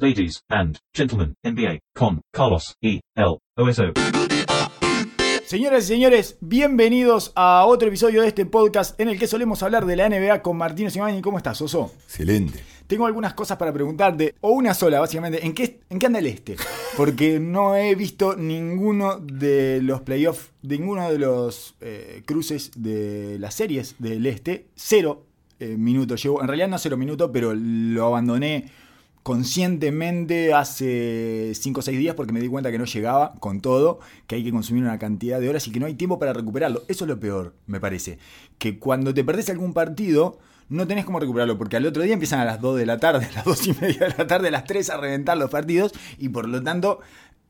Ladies and gentlemen, NBA con Carlos E. L. OSO. Señoras y señores, bienvenidos a otro episodio de este podcast en el que solemos hablar de la NBA con Martínez y ¿Cómo estás, Oso? Excelente. Tengo algunas cosas para preguntarte, o una sola, básicamente. ¿En qué, en qué anda el este? Porque no he visto ninguno de los playoffs, ninguno de los eh, cruces de las series del este. Cero eh, minutos llevo. En realidad no cero minutos, pero lo abandoné conscientemente hace 5 o 6 días porque me di cuenta que no llegaba con todo, que hay que consumir una cantidad de horas y que no hay tiempo para recuperarlo. Eso es lo peor, me parece. Que cuando te perdés algún partido, no tenés cómo recuperarlo, porque al otro día empiezan a las 2 de la tarde, a las 2 y media de la tarde, a las 3 a reventar los partidos y por lo tanto...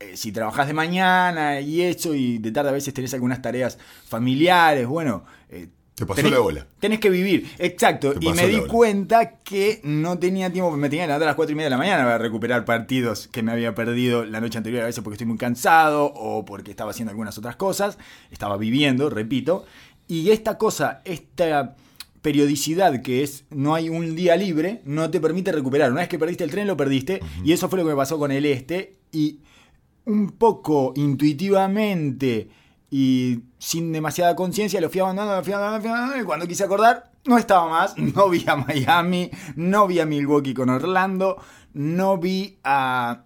Eh, si trabajás de mañana y eso, y de tarde a veces tenés algunas tareas familiares, bueno, eh, te pasó la bola. Tenés que vivir, exacto. y me di cuenta que no tenía tiempo, me tenía que levantar a las 4 y media de la mañana para recuperar partidos que me había perdido la noche anterior, a veces porque estoy muy cansado o porque estaba haciendo algunas otras cosas. Estaba viviendo, repito. Y esta cosa, esta periodicidad que es no hay un día libre, no te permite recuperar. Una vez que perdiste el tren, lo perdiste. Y eso fue lo que me pasó con el este. Y un poco intuitivamente y sin demasiada conciencia lo fui abandonando, lo fui abandonando, y cuando quise acordar, no estaba más, no vi a Miami, no vi a Milwaukee con Orlando, no vi a...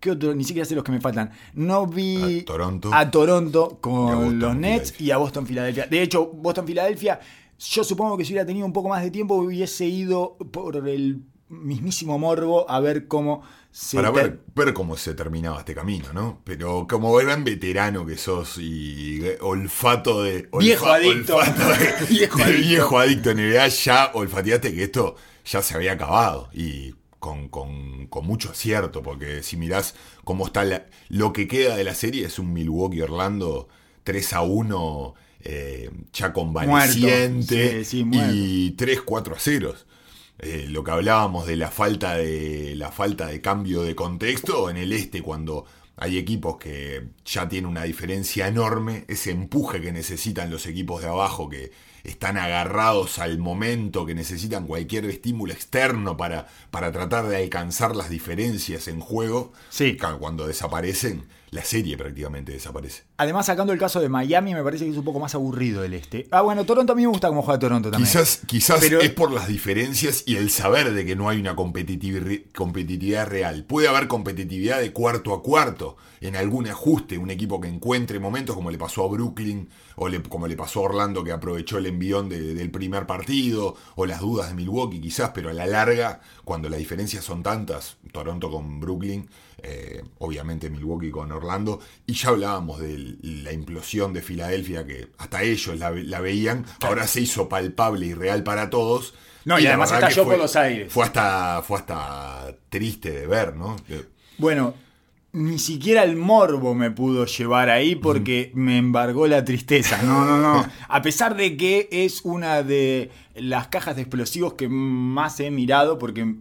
¿Qué otro? Ni siquiera sé los que me faltan. No vi a Toronto, a Toronto con los Nets y a Boston Filadelfia. De hecho, Boston Filadelfia, yo supongo que si hubiera tenido un poco más de tiempo hubiese ido por el mismísimo morbo a ver cómo para ver, ver, cómo se terminaba este camino, ¿no? Pero como gran veterano que sos y olfato de... viejo adicto. viejo, adicto. viejo adicto en NBA, ya olfateaste que esto ya se había acabado. Y con, mucho acierto, porque si mirás cómo está lo que queda de la serie es un Milwaukee Orlando 3 a 1 eh, ya convaleciente y 3 4 a 0. Eh, lo que hablábamos de la falta de la falta de cambio de contexto en el este cuando hay equipos que ya tienen una diferencia enorme, ese empuje que necesitan los equipos de abajo que están agarrados al momento, que necesitan cualquier estímulo externo para, para tratar de alcanzar las diferencias en juego, sí. cuando desaparecen, la serie prácticamente desaparece. Además, sacando el caso de Miami, me parece que es un poco más aburrido el este. Ah, bueno, Toronto a mí me gusta cómo juega Toronto también. Quizás, quizás es por las diferencias y el saber de que no hay una competitividad real. Puede haber competitividad de cuarto a cuarto en algún ajuste, un equipo que encuentre momentos como le pasó a Brooklyn o como le pasó a Orlando que aprovechó el envión del primer partido o las dudas de Milwaukee quizás, pero a la larga, cuando las diferencias son tantas, Toronto con Brooklyn, eh, obviamente Milwaukee con Orlando, y ya hablábamos de la implosión de Filadelfia, que hasta ellos la, veían, ahora se hizo palpable y real para todos. No, y, además estalló por los aires. Fue hasta, fue hasta triste de ver, ¿no? Bueno, ni siquiera el morbo me pudo llevar ahí porque me embargó la tristeza. No, no, no. A pesar de que es una de las cajas de explosivos que más he mirado porque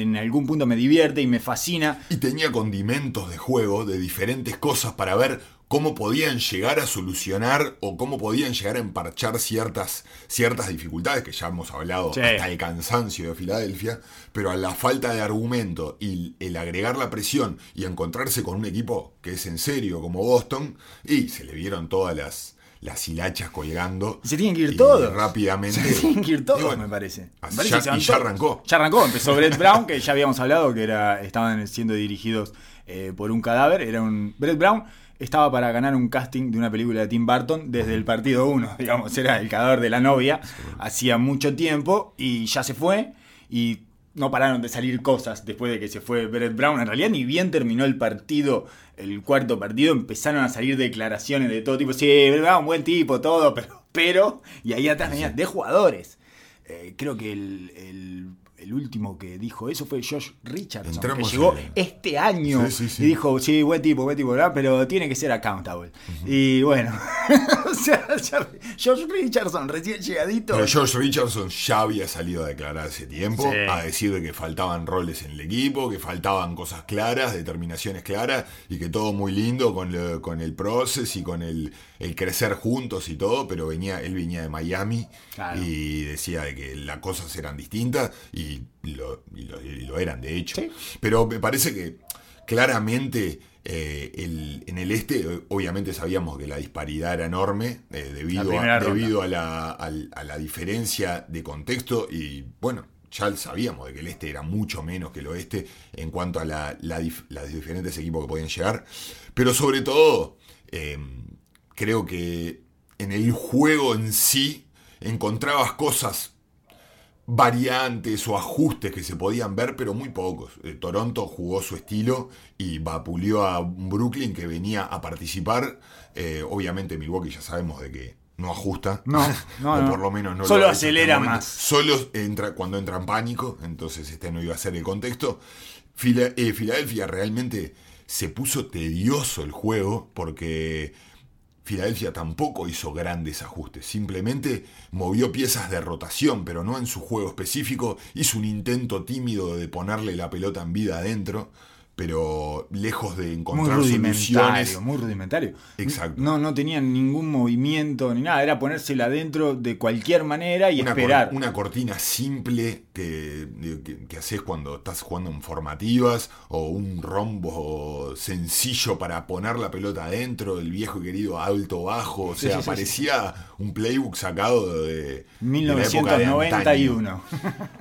en algún punto me divierte y me fascina. Y tenía condimentos de juego de diferentes cosas para ver cómo podían llegar a solucionar o cómo podían llegar a emparchar ciertas, ciertas dificultades que ya hemos hablado hasta el cansancio de Filadelfia, pero a la falta de argumento y el agregar la presión y encontrarse con un equipo que es en serio como Boston, y se le vieron todas las, las hilachas colgando. se tienen que ir todos. Rápidamente. Se tienen que ir todos, me parece. y ya arrancó. Ya arrancó. Empezó Brett Brown, que ya habíamos hablado que era, estaban siendo dirigidos eh, por un cadáver. Era un. Brett Brown estaba para ganar un casting de una película de Tim Burton desde el partido 1, digamos, era el cadáver de la novia, hacía mucho tiempo y ya se fue y no pararon de salir cosas después de que se fue Brett Brown. En realidad, ni bien terminó el partido, el cuarto partido, empezaron a salir declaraciones de todo tipo. Sí, Brett Brown, buen tipo, todo, pero, pero, y ahí atrás venía de jugadores. Eh, creo que el el último que dijo eso fue Josh Richardson, que llegó este año y dijo, sí, buen tipo, buen tipo, pero tiene que ser accountable. Y bueno, o sea, Josh Richardson recién llegadito. Pero Josh Richardson ya había salido a declarar hace tiempo, a decir de que faltaban roles en el equipo, que faltaban cosas claras, determinaciones claras, y que todo muy lindo con, con el proceso y con el, el, crecer juntos y todo, pero venía, él venía de Miami y decía de que las cosas eran distintas y lo, y lo- y lo eran de hecho. Pero me parece que claramente eh, el- en el este, obviamente sabíamos que la disparidad era enorme eh, debido, a, debido a, la, a la diferencia de contexto y bueno. Ya sabíamos de que el este era mucho menos que el oeste en cuanto a la, la dif- los diferentes equipos que podían llegar. Pero sobre todo, eh, creo que en el juego en sí encontrabas cosas variantes o ajustes que se podían ver, pero muy pocos. Eh, Toronto jugó su estilo y vapuleó a Brooklyn que venía a participar. Eh, obviamente Milwaukee ya sabemos de que no ajusta. No, no, o por lo menos no Solo lo acelera momento. más. Solo entra cuando entra en pánico, entonces este no iba a ser el contexto. Fila- eh, Filadelfia realmente se puso tedioso el juego porque Filadelfia tampoco hizo grandes ajustes, simplemente movió piezas de rotación, pero no en su juego específico, hizo un intento tímido de ponerle la pelota en vida adentro, pero lejos de Muy encontrar rudimentario, soluciones. muy rudimentario. Exacto. No, no tenían ningún movimiento ni nada, era ponérsela adentro de cualquier manera y una, cor- esperar. una cortina simple que, que, que haces cuando estás jugando en formativas o un rombo sencillo para poner la pelota adentro, el viejo y querido alto bajo, o sea, sí, sí, parecía un playbook sacado de, de la época de. 1991.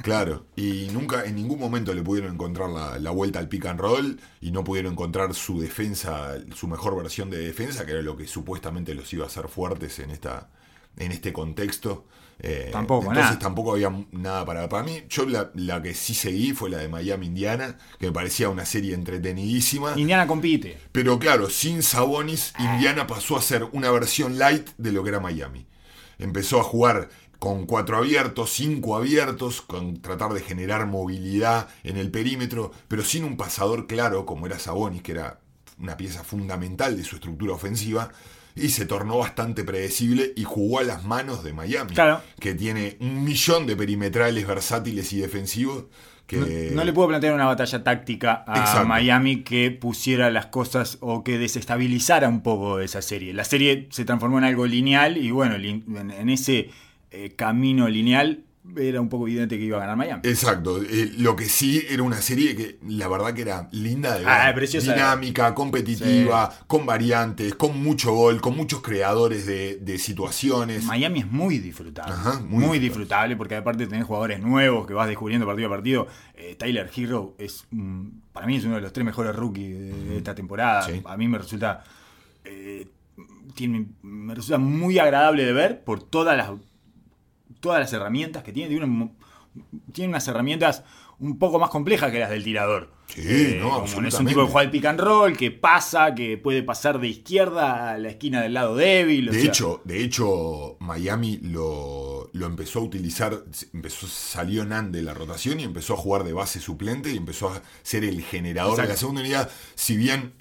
Claro, y nunca en ningún momento le pudieron encontrar la, la vuelta al pick and roll y no pudieron encontrar su defensa, su mejor versión de defensa, que era lo que supuestamente los iba a hacer fuertes en esta en este contexto. Eh, Tampoco, entonces nada. tampoco había nada para para mí. Yo la, la que sí seguí fue la de Miami Indiana, que me parecía una serie entretenidísima. Indiana compite. Pero claro, sin Sabonis, Indiana pasó a ser una versión light de lo que era Miami. Empezó a jugar con cuatro abiertos, cinco abiertos, con tratar de generar movilidad en el perímetro, pero sin un pasador claro como era Sabonis, que era una pieza fundamental de su estructura ofensiva, y se tornó bastante predecible y jugó a las manos de Miami, Claro. que tiene un millón de perimetrales versátiles y defensivos. Que No, no le puedo plantear una batalla táctica a Exacto. Miami que pusiera las cosas o que desestabilizara un poco esa serie. La serie se transformó en algo lineal y bueno, en ese eh, camino lineal era un poco evidente que iba a ganar Miami. Exacto, eh, lo que sí era una serie que la verdad que era linda de ver, Ah, dinámica, competitiva, con variantes, con mucho gol, con muchos creadores de, de situaciones. Miami es muy disfrutable. Ajá, muy muy, disfrutable. disfrutable porque aparte tenés jugadores nuevos que vas descubriendo partido a partido. Eh, Tyler Hero es, para mí es uno de los tres mejores rookies de, esta temporada. Sí. A mí me resulta, eh, tiene- me resulta muy agradable de ver por todas las, todas las herramientas que tiene. Tiene, un- tiene unas herramientas un poco más complejas que las del tirador. Sí, no, como Es un tipo que juega el pick and roll, que pasa, que puede pasar de izquierda a la esquina del lado débil. o De sea, hecho, de hecho, Miami lo, lo empezó a utilizar, empezó, salió Nan de la rotación y empezó a jugar de base suplente y empezó a ser el generador de la segunda unidad. Si bien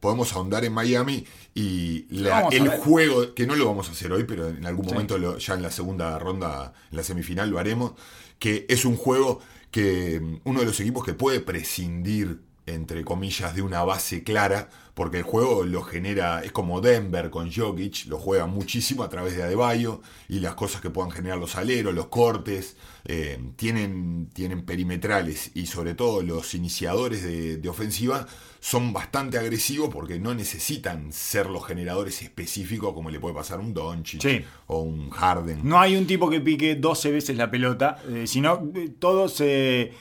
podemos ahondar en Miami y la- el juego, que no lo vamos a hacer hoy, pero en algún Sí. momento lo- ya en la segunda ronda, en la semifinal lo haremos, que es un juego que mm, uno de los equipos que puede prescindir entre comillas, de una base clara, porque el juego lo genera, es como Denver con Jokic, lo juega muchísimo a través de Adebayo y las cosas que puedan generar los aleros, los cortes, eh, tienen, tienen perimetrales y sobre todo los iniciadores de, de ofensiva son bastante agresivos porque no necesitan ser los generadores específicos como le puede pasar a un Doncic Sí. o un Harden. No hay un tipo que pique 12 veces la pelota, eh, sino eh, todo se.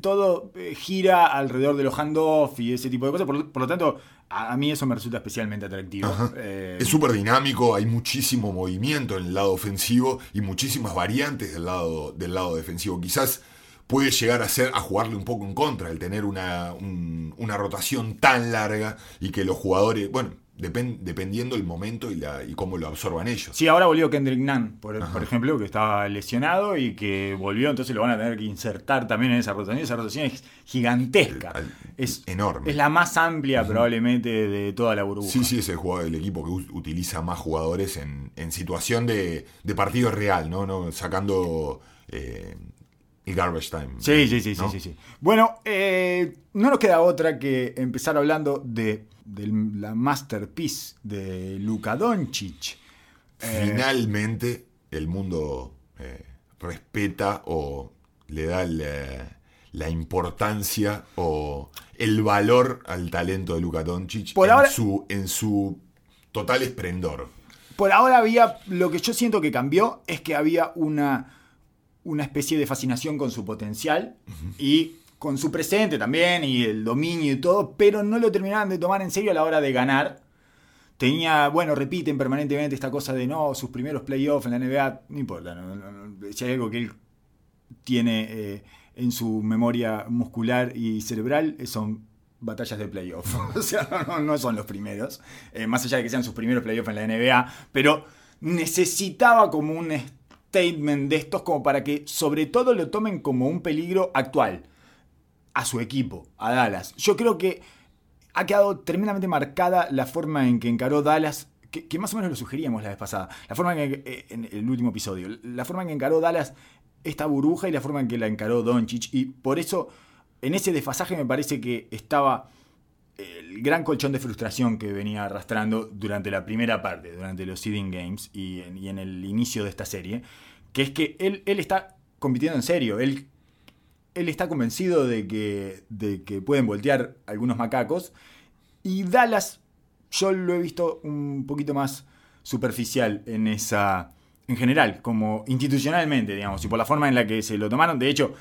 Todo eh, gira alrededor de los handoff y ese tipo de cosas. Por, lo- por lo tanto, a, mí eso me resulta especialmente atractivo. Eh, Es súper dinámico, hay muchísimo movimiento en el lado ofensivo y muchísimas variantes del lado, del lado defensivo. Quizás puede llegar a ser a jugarle un poco en contra el tener una, un- una rotación tan larga y que los jugadores, bueno, depen- dependiendo el momento y, la, y cómo lo absorban ellos. Sí, ahora volvió Kendrick Nunn, por, por ejemplo, que estaba lesionado y que volvió, entonces lo van a tener que insertar también en esa rotación. Esa rotación es gigantesca. Es enorme. Es la más amplia probablemente de toda la burbuja. Sí, sí, es el, jugador, el equipo que utiliza más jugadores en, en situación de, de partido real, ¿no? ¿No? Sacando eh, el garbage time. Sí, sí, sí, ¿no? sí, sí, sí. Bueno, eh, no nos queda otra que empezar hablando de, de la masterpiece de Luka Doncic. Eh, Finalmente el mundo eh, respeta o le da la, la importancia o el valor al talento de Luka Doncic Por en, ahora- su, en su total esplendor. Por ahora había, lo que yo siento que cambió es que había una, una especie de fascinación con su potencial y con su presente también y el dominio y todo, pero no lo terminaban de tomar en serio a la hora de ganar. Tenía, bueno, repiten permanentemente esta cosa de no, sus primeros playoffs en la NBA, no importa, no- no- no, si hay algo que él tiene eh, en su memoria muscular y cerebral, eh, son batallas de playoff. o sea, no son los primeros, eh, más allá de que sean sus primeros playoffs en la NBA, pero necesitaba como un statement de estos como para que sobre todo lo tomen como un peligro actual a su equipo, a Dallas. Yo creo que ha quedado tremendamente marcada la forma en que encaró Dallas, que, más o menos lo sugeríamos la vez pasada, la forma en, que, eh, en el último episodio, la forma en que encaró Dallas esta burbuja y la forma en que la encaró Doncic. Y por eso, en ese desfasaje me parece que estaba el gran colchón de frustración que venía arrastrando durante la primera parte, durante los seeding games y en, el inicio de esta serie, que es que él, él está compitiendo en serio, él, él está convencido de que, de que pueden voltear algunos macacos y Dallas yo lo he visto un poquito más superficial en esa en general, como institucionalmente, digamos, y por la forma en la que se lo tomaron, de hecho,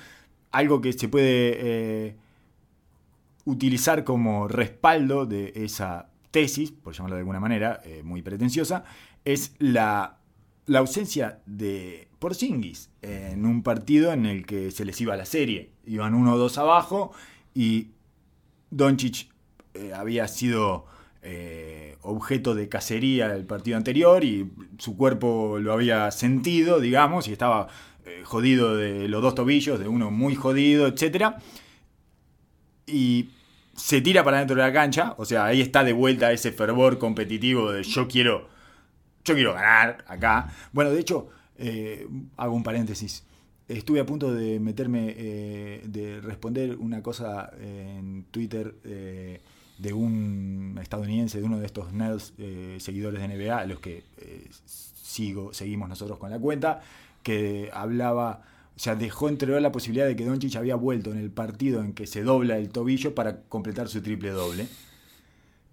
algo que se puede eh, utilizar como respaldo de esa tesis, por llamarlo de alguna manera, eh, muy pretenciosa, es la, la ausencia de Porzingis en un partido en el que se les iba la serie. Iban 1-2 abajo y Doncic eh, había sido eh, objeto de cacería el partido anterior y su cuerpo lo había sentido, digamos, y estaba jodido de los dos tobillos, de uno muy jodido, etcétera y se tira para dentro de la cancha, o sea, ahí está de vuelta ese fervor competitivo de yo quiero, yo quiero ganar acá. Bueno, de hecho, eh, hago un paréntesis. Estuve a punto de meterme, eh, de responder una cosa en Twitter eh, de un estadounidense, de uno de estos nerds seguidores de NBA, los que sigo, seguimos nosotros con la cuenta, que hablaba, o sea, dejó entrever la posibilidad de que Doncic había vuelto en el partido en que se dobla el tobillo para completar su triple doble.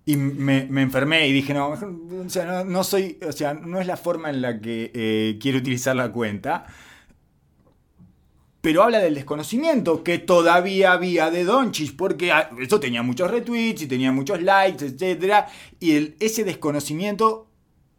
Y me, enfermé y dije, no, o sea, no, soy, o sea, no es la forma en la que eh, quiero utilizar la cuenta. Pero habla del desconocimiento que todavía había de Doncic, porque ah, eso tenía muchos retweets y tenía muchos likes, etcétera, y ese desconocimiento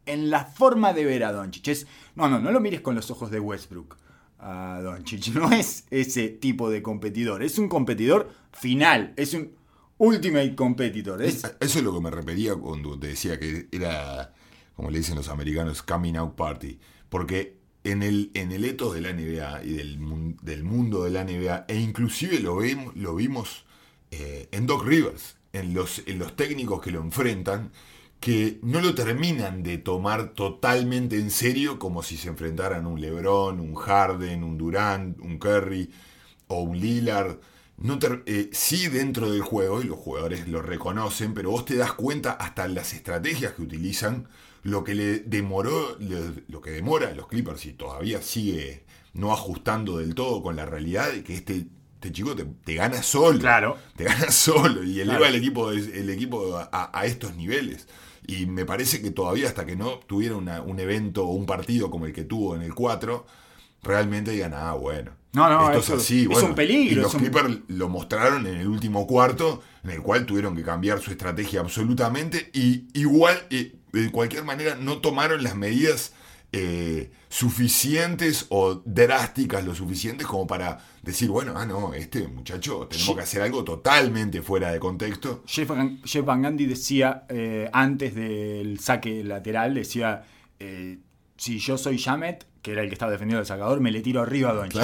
en la forma de ver a Doncic es, no, no, no lo mires con los ojos de Westbrook a Doncic, no es ese tipo de competidor, es un competidor final, es un ultimate competitor, es Eso es lo que me refería cuando te decía que era, como le dicen los americanos, coming out party. Porque en el, en el etos de la NBA y del, del mundo de la NBA, e inclusive lo, vemos, lo vimos eh, en Doc Rivers, en los, en los técnicos que lo enfrentan, que no lo terminan de tomar totalmente en serio como si se enfrentaran un LeBron, un Harden, un Durant, un Curry o un Lillard. No eh, sí dentro del juego, y los jugadores lo reconocen, pero vos te das cuenta hasta las estrategias que utilizan, lo que le demoró, lo que demora a los Clippers y todavía sigue no ajustando del todo con la realidad de que este, este chico te, te gana solo. Claro. Te gana solo y eleva Claro. el equipo, el equipo a, a estos niveles. Y me parece que todavía hasta que no tuviera una- un evento o un partido como el que tuvo en el 4, realmente digan, ah, bueno. No, no, esto eso es así. es bueno. un peligro, Y los un- Clippers lo mostraron en el último cuarto, en el cual tuvieron que cambiar su estrategia absolutamente. Y igual, eh, de cualquier manera, no tomaron las medidas eh, suficientes o drásticas lo suficientes como para decir, bueno, ah, no, este muchacho tenemos que hacer algo totalmente fuera de contexto. Jeff, Van- Jeff Van Gundy decía eh, antes del saque lateral, decía, eh, si yo soy Jamet, que era el que estaba defendiendo el sacador, me le tiro arriba a Doncic.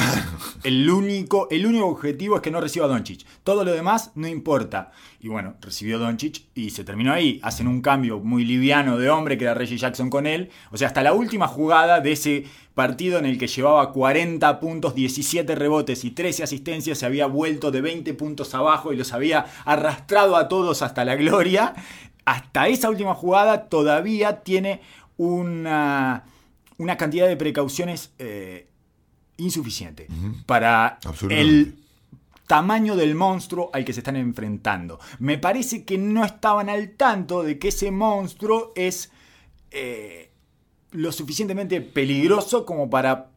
El, único, el único objetivo es que no reciba a Doncic. Todo lo demás no importa. Y bueno, recibió Doncic y se terminó ahí. Hacen un cambio muy liviano de hombre, que era Reggie Jackson con él. O sea, hasta la última jugada de ese partido en el que llevaba 40 puntos, 17 rebotes y 13 asistencias, se había vuelto de 20 puntos abajo y los había arrastrado a todos hasta la gloria. Hasta esa última jugada todavía tiene una, una cantidad de precauciones eh, insuficiente para el tamaño del monstruo al que se están enfrentando. Me parece que no estaban al tanto de que ese monstruo es eh, lo suficientemente peligroso como para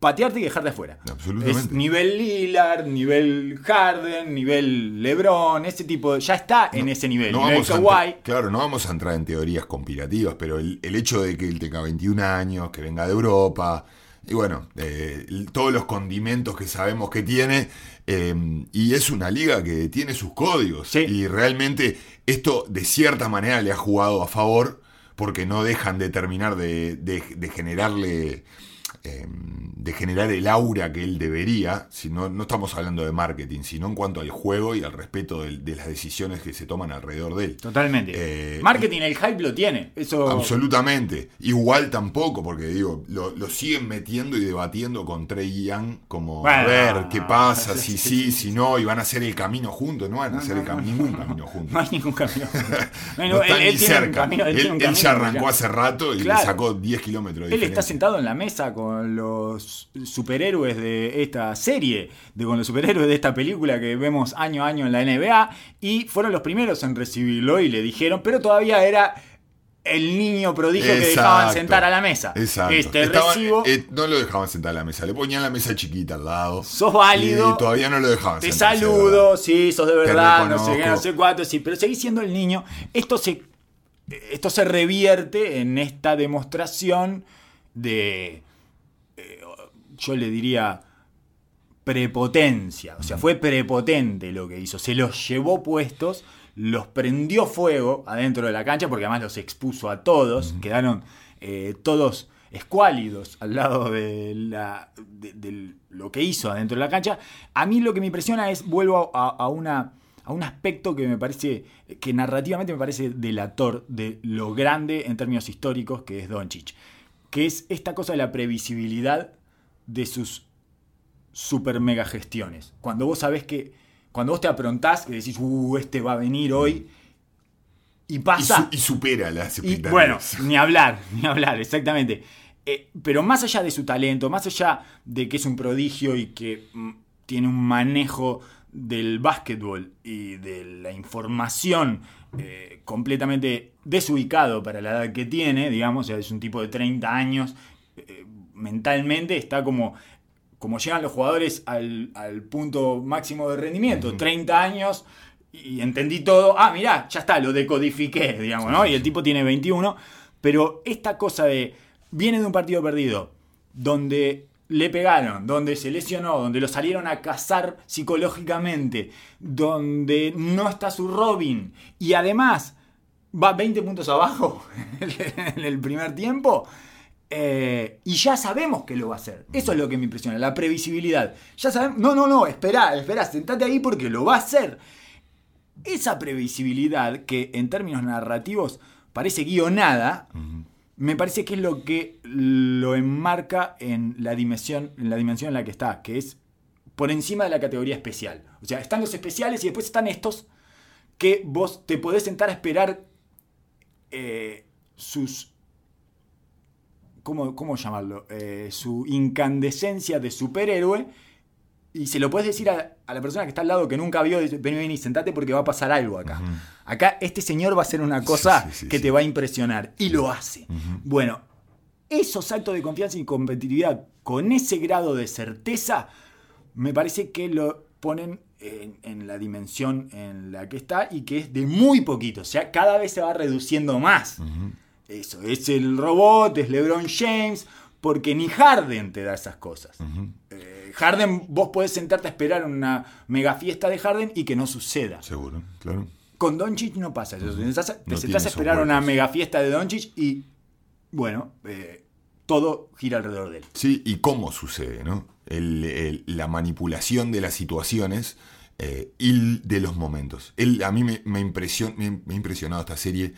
patearte y dejarte afuera. Absolutamente. Es nivel Lillard, nivel Harden, nivel LeBron, ese tipo, de- ya está en ese nivel. No nivel Kawhi. claro, no vamos a entrar en teorías conspirativas, pero el, el hecho de que él tenga 21 años, que venga de Europa, y bueno, eh, todos los condimentos que sabemos que tiene, eh, y es una liga que tiene sus códigos, Sí. y realmente esto de cierta manera le ha jugado a favor, porque no dejan de terminar de, de- de generarle... eh, de generar el aura que él debería, si no, no estamos hablando de marketing, sino en cuanto al juego y al respeto de, las decisiones que se toman alrededor de él. Totalmente. Eh, Marketing, el hype lo tiene. Eso. Absolutamente. Igual tampoco, porque digo, lo, lo siguen metiendo y debatiendo con Trey Young como a ver qué pasa, si sí, si no, y van a hacer el camino juntos, no van a hacer el cam- ningún camino juntos. No hay ningún camino. No, No él, ni cerca. camino, él él, muy arrancó hace rato y Claro. le sacó 10 kilómetros de Él está sentado en la mesa con los superhéroes de esta serie, de, con los superhéroes de esta película que vemos año a año en la NBA, y fueron los primeros en recibirlo y le dijeron, pero todavía era el niño prodigio que dejaban sentar a la mesa. Exacto. Este recibo, eh, no lo dejaban sentar a la mesa, le ponían la mesa chiquita al lado. sos válido. Y todavía no lo dejaban Te sentarse, de saludo, sí, sos de verdad, no sé qué, no sé cuánto, sí, pero seguís siendo el niño. Esto se, esto se revierte en esta demostración de, yo le diría, prepotencia. O sea, fue prepotente lo que hizo. Se los llevó puestos, los prendió fuego adentro de la cancha, porque además los expuso a todos. Quedaron eh, todos escuálidos al lado de, la, de- de lo que hizo adentro de la cancha. A mí lo que me impresiona es, vuelvo a, a una, a un aspecto que me parece, que narrativamente me parece delator de lo grande en términos históricos que es Doncic. Que es esta cosa de la previsibilidad de sus super mega gestiones. Cuando vos sabés que, cuando vos te aprontás, que decís, uh, este va a venir hoy, y Y, pasa. su- y supera las Y bueno, ni hablar, ni hablar, exactamente. Eh, pero más allá de su talento, más allá de que es un prodigio y que mm, tiene un manejo del básquetbol y de la información eh, completamente desubicado para la edad que tiene, digamos, es un tipo de 30 años, eh, mentalmente está como, como llegan los jugadores al, al punto máximo de rendimiento, 30 años y entendí todo, ah, mirá, ya está, lo decodifiqué, digamos, ¿no? Y el tipo tiene 21, pero esta cosa de, viene de un partido perdido, donde le pegaron, donde se lesionó, donde lo salieron a cazar psicológicamente, donde no está su Robin, y además va 20 puntos abajo en el primer tiempo. Eh, y ya sabemos que lo va a hacer. Eso es lo que me impresiona, la previsibilidad. Ya sabemos, no, no, no, espera, espera, sentate ahí porque lo va a hacer. Esa previsibilidad que en términos narrativos parece guionada, me parece que es lo que lo enmarca en la dimensión, en la dimensión en la que está, que es por encima de la categoría especial. O sea, están los especiales y después están estos que vos te podés sentar a esperar eh, sus. ¿Cómo, cómo llamarlo? Eh, su incandescencia de superhéroe. Y se lo puedes decir a, a la persona que está al lado que nunca vio, dice, vení, vení, sentate porque va a pasar algo acá. Acá este señor va a hacer una cosa sí, sí, que te va a impresionar. Y lo hace. Bueno, esos saltos de confianza y competitividad con ese grado de certeza, me parece que lo ponen en, en la dimensión en la que está y que es de muy poquito. O sea, cada vez se va reduciendo más. Eso, es el robot, es LeBron James, porque ni Harden te da esas cosas. Eh, Harden, vos podés sentarte a esperar una mega fiesta de Harden y que no suceda. Seguro, claro. Con Doncic no pasa eso. Te sentás, a- te No sentás tiene a esos esperar una mega fiesta de Doncic y, bueno, eh, todo gira alrededor de él. Sí, y cómo sucede, ¿no? El- el- la manipulación de las situaciones eh, y de los momentos. Él, a mí me, me, impresion- me- me ha impresionado esta serie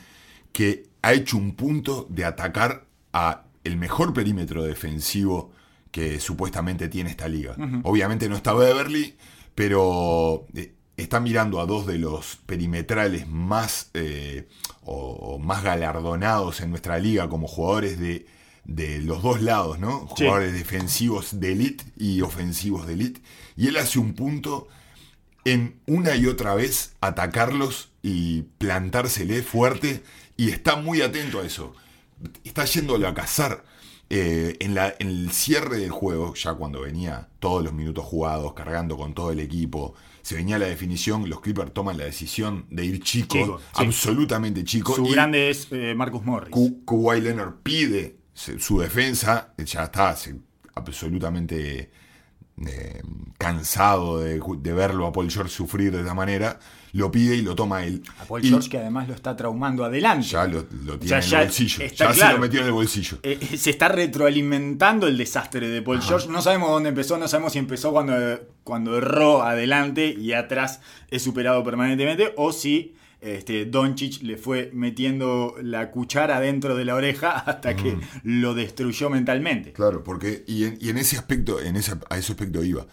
que ha hecho un punto de atacar a el mejor perímetro defensivo que supuestamente tiene esta liga. Obviamente no está Beverly, pero eh, está mirando a dos de los perimetrales más, eh, o, o más galardonados en nuestra liga como jugadores de, de los dos lados, ¿no? Sí. Jugadores defensivos de elite y ofensivos de elite. Y él hace un punto en una y otra vez atacarlos y plantársele fuerte y está muy atento a eso. Está yéndolo a cazar. Eh, en, la, en el cierre del juego, ya cuando venía todos los minutos jugados, cargando con todo el equipo, se venía la definición, los Clippers toman la decisión de ir chico, Chico, sí. absolutamente chico. Su y grande es eh, Marcus Morris. Ku- Kawhi Leonard pide su defensa, ya está se- absolutamente eh, cansado de, de verlo a Paul George sufrir de esa manera, lo pide y lo toma él. a Paul Y George que además lo está traumando adelante. ya lo, lo tiene sea, en el bolsillo, está ya se lo metió en el bolsillo. Eh, eh, se está retroalimentando el desastre de Paul George. No sabemos dónde empezó, no sabemos si empezó cuando, cuando erró adelante y atrás es superado permanentemente o si este, Doncic le fue metiendo la cuchara dentro de la oreja hasta que lo destruyó mentalmente. Claro, porque y en, y en ese aspecto, en ese, a ese aspecto iba.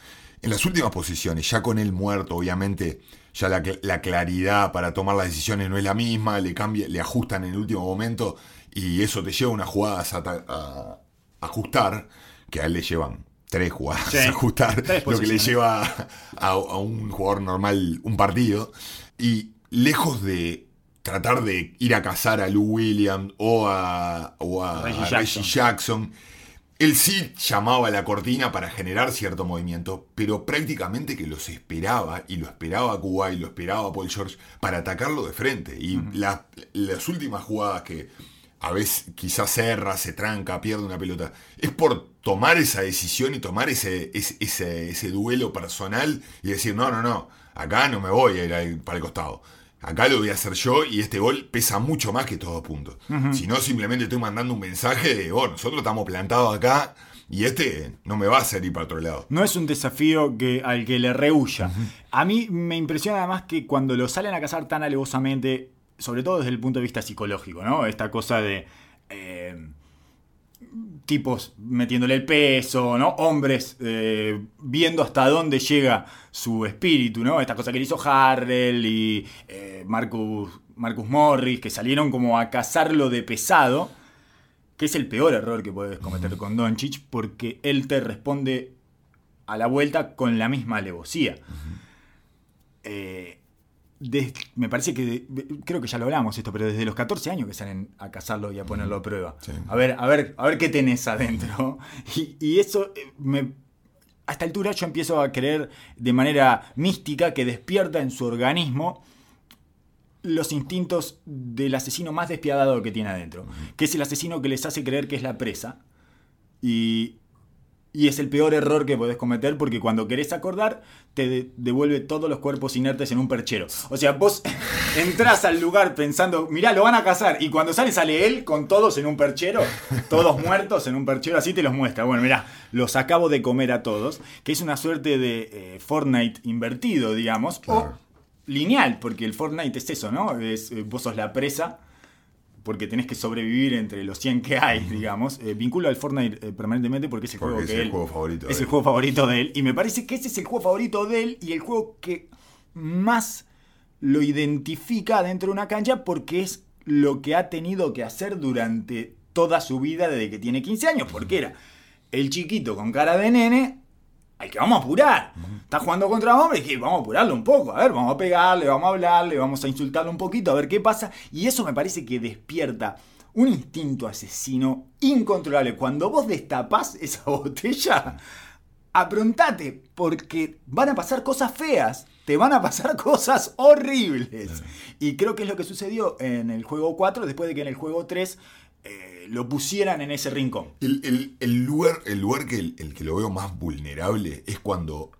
En las últimas posiciones, ya con él muerto, obviamente, ya la, cl- la claridad para tomar las decisiones no es la misma, le cambia, le ajustan en el último momento y eso te lleva unas jugadas a, a- ajustar, que a él le llevan tres jugadas Sí, a ajustar, lo que le lleva a, a un jugador normal un partido. Y lejos de tratar de ir a cazar a Lou Williams o a, o a Reggie a Jackson. Reggie Jackson. Él sí llamaba a la cortina para generar cierto movimiento, pero prácticamente que los esperaba, y lo esperaba a Kuwait, lo esperaba Paul George, para atacarlo de frente. Y la- las últimas jugadas que a veces quizás cerra, se tranca, pierde una pelota, es por tomar esa decisión y tomar ese, ese, ese, ese duelo personal y decir, no, no, no, acá no me voy a ir para el costado. Acá lo voy a hacer yo y este gol pesa mucho más que todos puntos. Si no, simplemente estoy mandando un mensaje de, oh, nosotros estamos plantados acá y este no me va a hacer ir para otro lado. No es un desafío que, al que le rehuya. A mí me impresiona además que cuando lo salen a cazar tan alevosamente, sobre todo desde el punto de vista psicológico, ¿no? Esta cosa de eh, tipos metiéndole el peso, ¿no? Hombres eh, viendo hasta dónde llega su espíritu, ¿no? Esta cosa que le hizo Harrell y eh, Marcus, Marcus Morris, que salieron como a cazarlo de pesado que es el peor error que puedes cometer con Doncic, porque él te responde a la vuelta con la misma alevosía. Eh, me parece que, de- creo que ya lo hablamos esto, pero desde los 14 años que salen a cazarlo y a ponerlo a prueba. Sí. A ver, a ver, a ver qué tenés adentro. Y, y eso eh, me... A esta altura yo empiezo a creer de manera mística que despierta en su organismo los instintos del asesino más despiadado que tiene adentro, que es el asesino que les hace creer que es la presa. Y, y es el peor error que podés cometer porque cuando querés acordar te de- devuelve todos los cuerpos inertes en un perchero. O sea, vos entras al lugar pensando, mirá, lo van a cazar. Y cuando sale, sale él con todos en un perchero, todos muertos en un perchero, así te los muestra. Bueno, mirá, los acabo de comer a todos, que es una suerte de eh, Fortnite invertido, digamos. Claro. O lineal, porque el Fortnite es eso, ¿no? Es, eh, vos sos la presa porque tenés que sobrevivir entre los 100 que hay, digamos. Eh, vinculo al Fortnite eh, permanentemente porque es el Porque juego es que el él... juego favorito Es el juego favorito de él. Y me parece que ese es el juego favorito de él y el juego que más lo identifica dentro de una cancha porque es lo que ha tenido que hacer durante toda su vida desde que tiene 15 años. Porque era el chiquito con cara de nene al que vamos a apurar. Está jugando contra hombres, que vamos a apurarlo un poco. A ver, vamos a pegarle, vamos a hablarle, vamos a insultarlo un poquito, a ver qué pasa. Y eso me parece que despierta un instinto asesino incontrolable. Cuando vos destapás esa botella, aprontate, porque van a pasar cosas feas. Te van a pasar cosas horribles. Y creo que es lo que sucedió en el juego 4, después de que en el juego 3 eh, lo pusieran en ese rincón. El, el- el lugar, el lugar que, el, que lo veo más vulnerable es cuando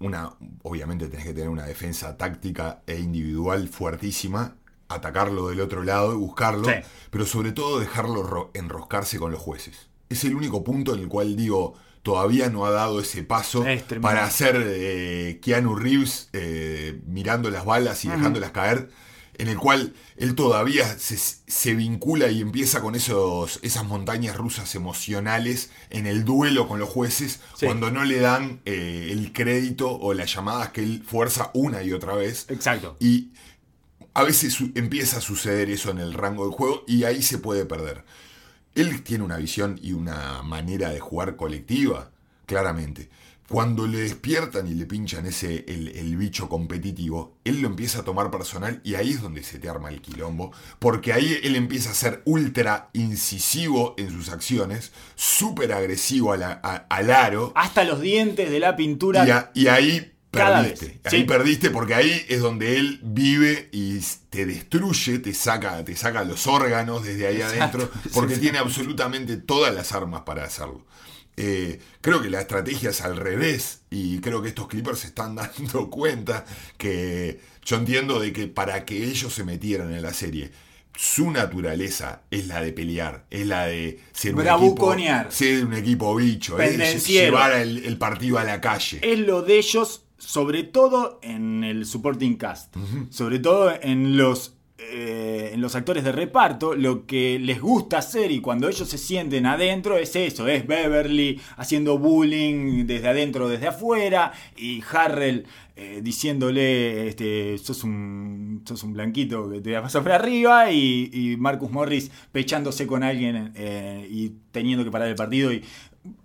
una, obviamente tenés que tener una defensa táctica e individual fuertísima, atacarlo del otro lado y buscarlo, Sí. pero sobre todo dejarlo ro- enroscarse con los jueces. Es el único punto en el cual digo, todavía no ha dado ese paso Es para hacer eh, Keanu Reeves eh, mirando las balas y dejándolas caer, en el cual él todavía se, se vincula y empieza con esos, esas montañas rusas emocionales en el duelo con los jueces Sí. cuando no le dan eh, el crédito o las llamadas que él fuerza una y otra vez. Exacto. Y a veces empieza a suceder eso en el rango del juego y ahí se puede perder. él tiene una visión y una manera de jugar colectiva, claramente. Cuando le despiertan y le pinchan ese el, el, bicho competitivo, él lo empieza a tomar personal y ahí es donde se te arma el quilombo, porque ahí él empieza a ser ultra incisivo en sus acciones, súper agresivo a la- a- al aro, Hasta los dientes de la pintura. y, a- y ahí Cada perdiste. vez, Ahí sí. perdiste porque ahí es donde él vive y te destruye, te saca, te saca los órganos desde ahí Exacto. adentro, porque Sí, sí. tiene absolutamente todas las armas para hacerlo. Eh, creo que la estrategia es al revés y creo que estos Clippers se están dando cuenta que yo entiendo de que para que ellos se metieran en la serie, su naturaleza es la de pelear, es la de ser un equipo, ser un equipo bicho, es Pendenciero. llevar el, el partido a la calle. es lo de ellos, sobre todo en el supporting cast, sobre todo en los, eh, en los actores de reparto, lo que les gusta hacer y cuando ellos se sienten adentro es eso, es Beverly haciendo bullying desde adentro, desde afuera, y Harrell eh, diciéndole, este, sos un, sos un blanquito que te vas pasar por arriba, y, y Marcus Morris pechándose con alguien eh, y teniendo que parar el partido y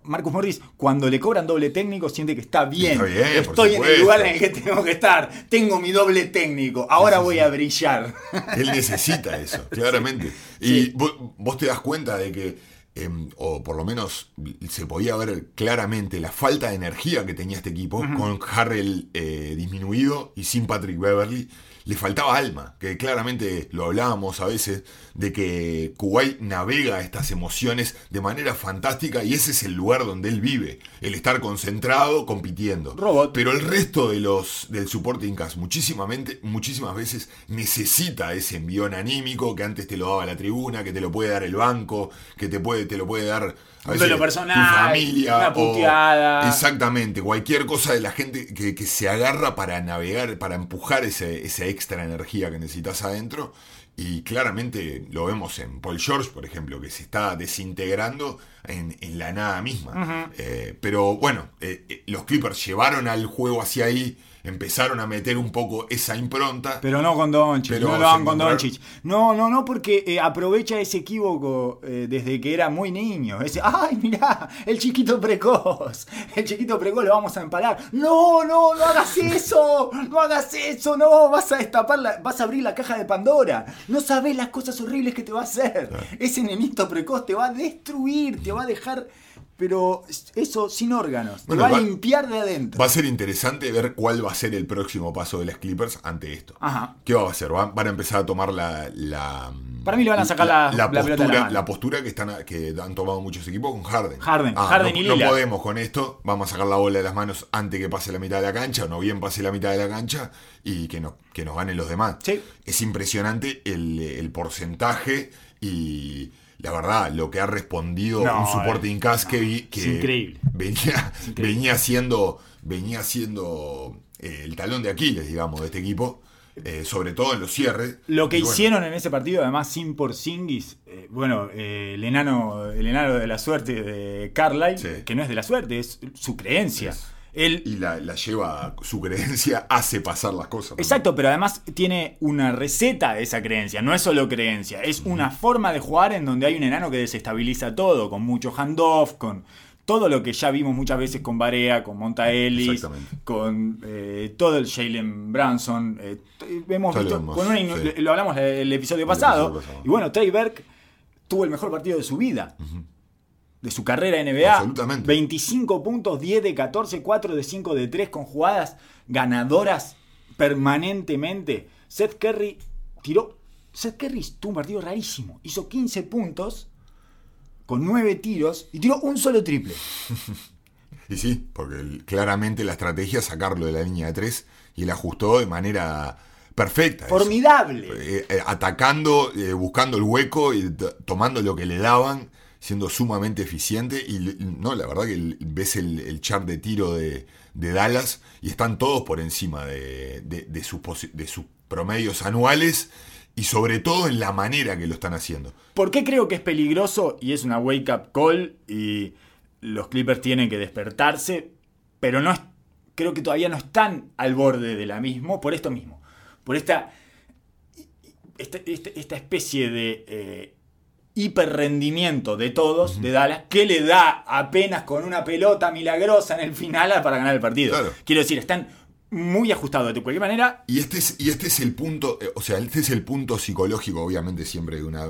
Marcus Morris, cuando le cobran doble técnico, siente que está bien. Está bien, Estoy en el lugar en el que tengo que estar. Tengo mi doble técnico. Ahora voy a brillar. Él necesita eso, claramente. Y vos te das cuenta de que, em, o por lo menos se podía ver claramente la falta de energía que tenía este equipo, con Harrell eh, disminuido y sin Patrick Beverly. Le faltaba alma, que claramente lo hablábamos a veces, de que Kuwait navega estas emociones de manera fantástica y ese es el lugar donde él vive, el estar concentrado, compitiendo. Robot. Pero el resto de los del supporting cast muchísimamente, muchísimas veces necesita ese envión anímico que antes te lo daba la tribuna, que te lo puede dar el banco, que te puede te lo puede dar veces, duelo personal, tu familia una o- puteada. exactamente, cualquier cosa de la gente que, que se agarra para navegar, para empujar ese, esa extra energía que necesitas adentro. Y claramente lo vemos en Paul George, por ejemplo, que se está desintegrando en, en la nada misma. Eh, pero bueno, eh, eh, los Clippers llevaron al juego hacia ahí, empezaron a meter un poco esa impronta. Pero no con Doncic, no lo hagan con Doncic. No, no, no, porque eh, aprovecha ese equívoco eh, desde que era muy niño. Ese, ay, mirá, el chiquito precoz. El chiquito precoz lo vamos a empalar. No, no, no hagas eso. No hagas eso, no. Vas a destapar, la- vas a abrir la caja de Pandora. No sabes las cosas horribles que te va a hacer. Ese nenito precoz te va a destruir, te va a dejar... Pero eso sin órganos. Bueno, te va, va- a limpiar de adentro. Va a ser interesante ver cuál va a ser el próximo paso de las Clippers ante esto. Ajá. ¿Qué va a hacer? Van, van a empezar a tomar la, la- Para mí le van a sacar la- la postura, mano. la postura que están que han tomado muchos equipos con Harden. Harden, Ah, Harden no, y no Lillard. podemos con esto. Vamos a sacar la bola de las manos antes que pase la mitad de la cancha, o no bien pase la mitad de la cancha, y que, no, que nos ganen los demás. Sí. Es impresionante el, el porcentaje y la verdad, lo que ha respondido No, un supporting cast que, vi- que increíble. venía, increíble. venía siendo, venía siendo eh, el talón de Aquiles, digamos, de este equipo, eh, sobre todo en los cierres. Lo que bueno, hicieron en ese partido, además sin Porzingis, eh, bueno, eh, el enano, el enano de la suerte de Carlisle, Sí. que no es de la suerte, es su creencia. Es. Él, Y la, la lleva, su creencia hace pasar las cosas. exacto, pero además tiene una receta de esa creencia, no es solo creencia, es una forma de jugar en donde hay un enano que desestabiliza todo, con mucho handoff, con todo lo que ya vimos muchas veces con Barea, con Monta Ellis, con eh, todo el Jalen Branson. eh, hemos visto, vemos, con una sí. lo hablamos el episodio El pasado. episodio pasado. Y bueno, Trey Burke tuvo el mejor partido de su vida. De su carrera en NBA. Absolutamente. 25 puntos, 10 de 14, 4 de 5 de 3 con jugadas ganadoras permanentemente. Seth Curry tiró. Seth Curry tuvo un partido rarísimo. Hizo 15 puntos con 9 tiros y tiró un solo triple. Y sí, porque el- claramente la estrategia es sacarlo de la línea de tres y él ajustó de manera perfecta. eso. Formidable. Eh, eh, atacando, eh, buscando el hueco y tomando lo que le daban, siendo sumamente eficiente. Y no, la verdad que ves el, el chart de tiro de, de Dallas y están todos por encima de, de- sus, de sus promedios anuales y sobre todo en la manera que lo están haciendo. ¿Por qué creo que es peligroso y es una wake up call y los Clippers tienen que despertarse? Pero no es, creo que todavía no están al borde de la misma por esto mismo. Por esta, esta, esta- esta especie de eh, hiperrendimiento de todos de Dallas que le da apenas con una pelota milagrosa en el final para ganar el partido. Claro. Quiero decir, están muy ajustados de cualquier manera. Y este es, y este es el punto, eh, o sea, este es el punto psicológico, obviamente, siempre de una,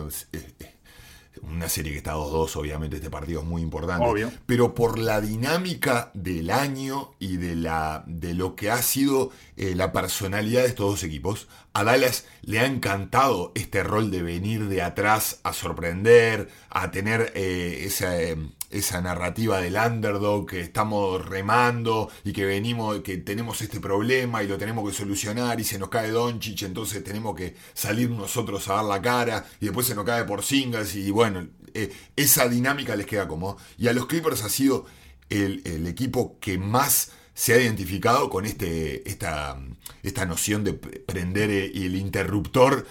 una serie que está 2-2, obviamente este partido es muy importante. Obvio. Pero por la dinámica del año y de, la, de lo que ha sido eh, la personalidad de estos dos equipos, a Dallas le ha encantado este rol de venir de atrás a sorprender, a tener eh, esa, eh, esa narrativa del underdog que estamos remando y que venimos, que tenemos este problema y lo tenemos que solucionar y se nos cae Doncic, entonces tenemos que salir nosotros a dar la cara y después se nos cae por singles y bueno, eh, esa dinámica les queda como. Y a los Clippers ha sido el, el equipo que más se ha identificado con este, esta, esta noción de prender el interruptor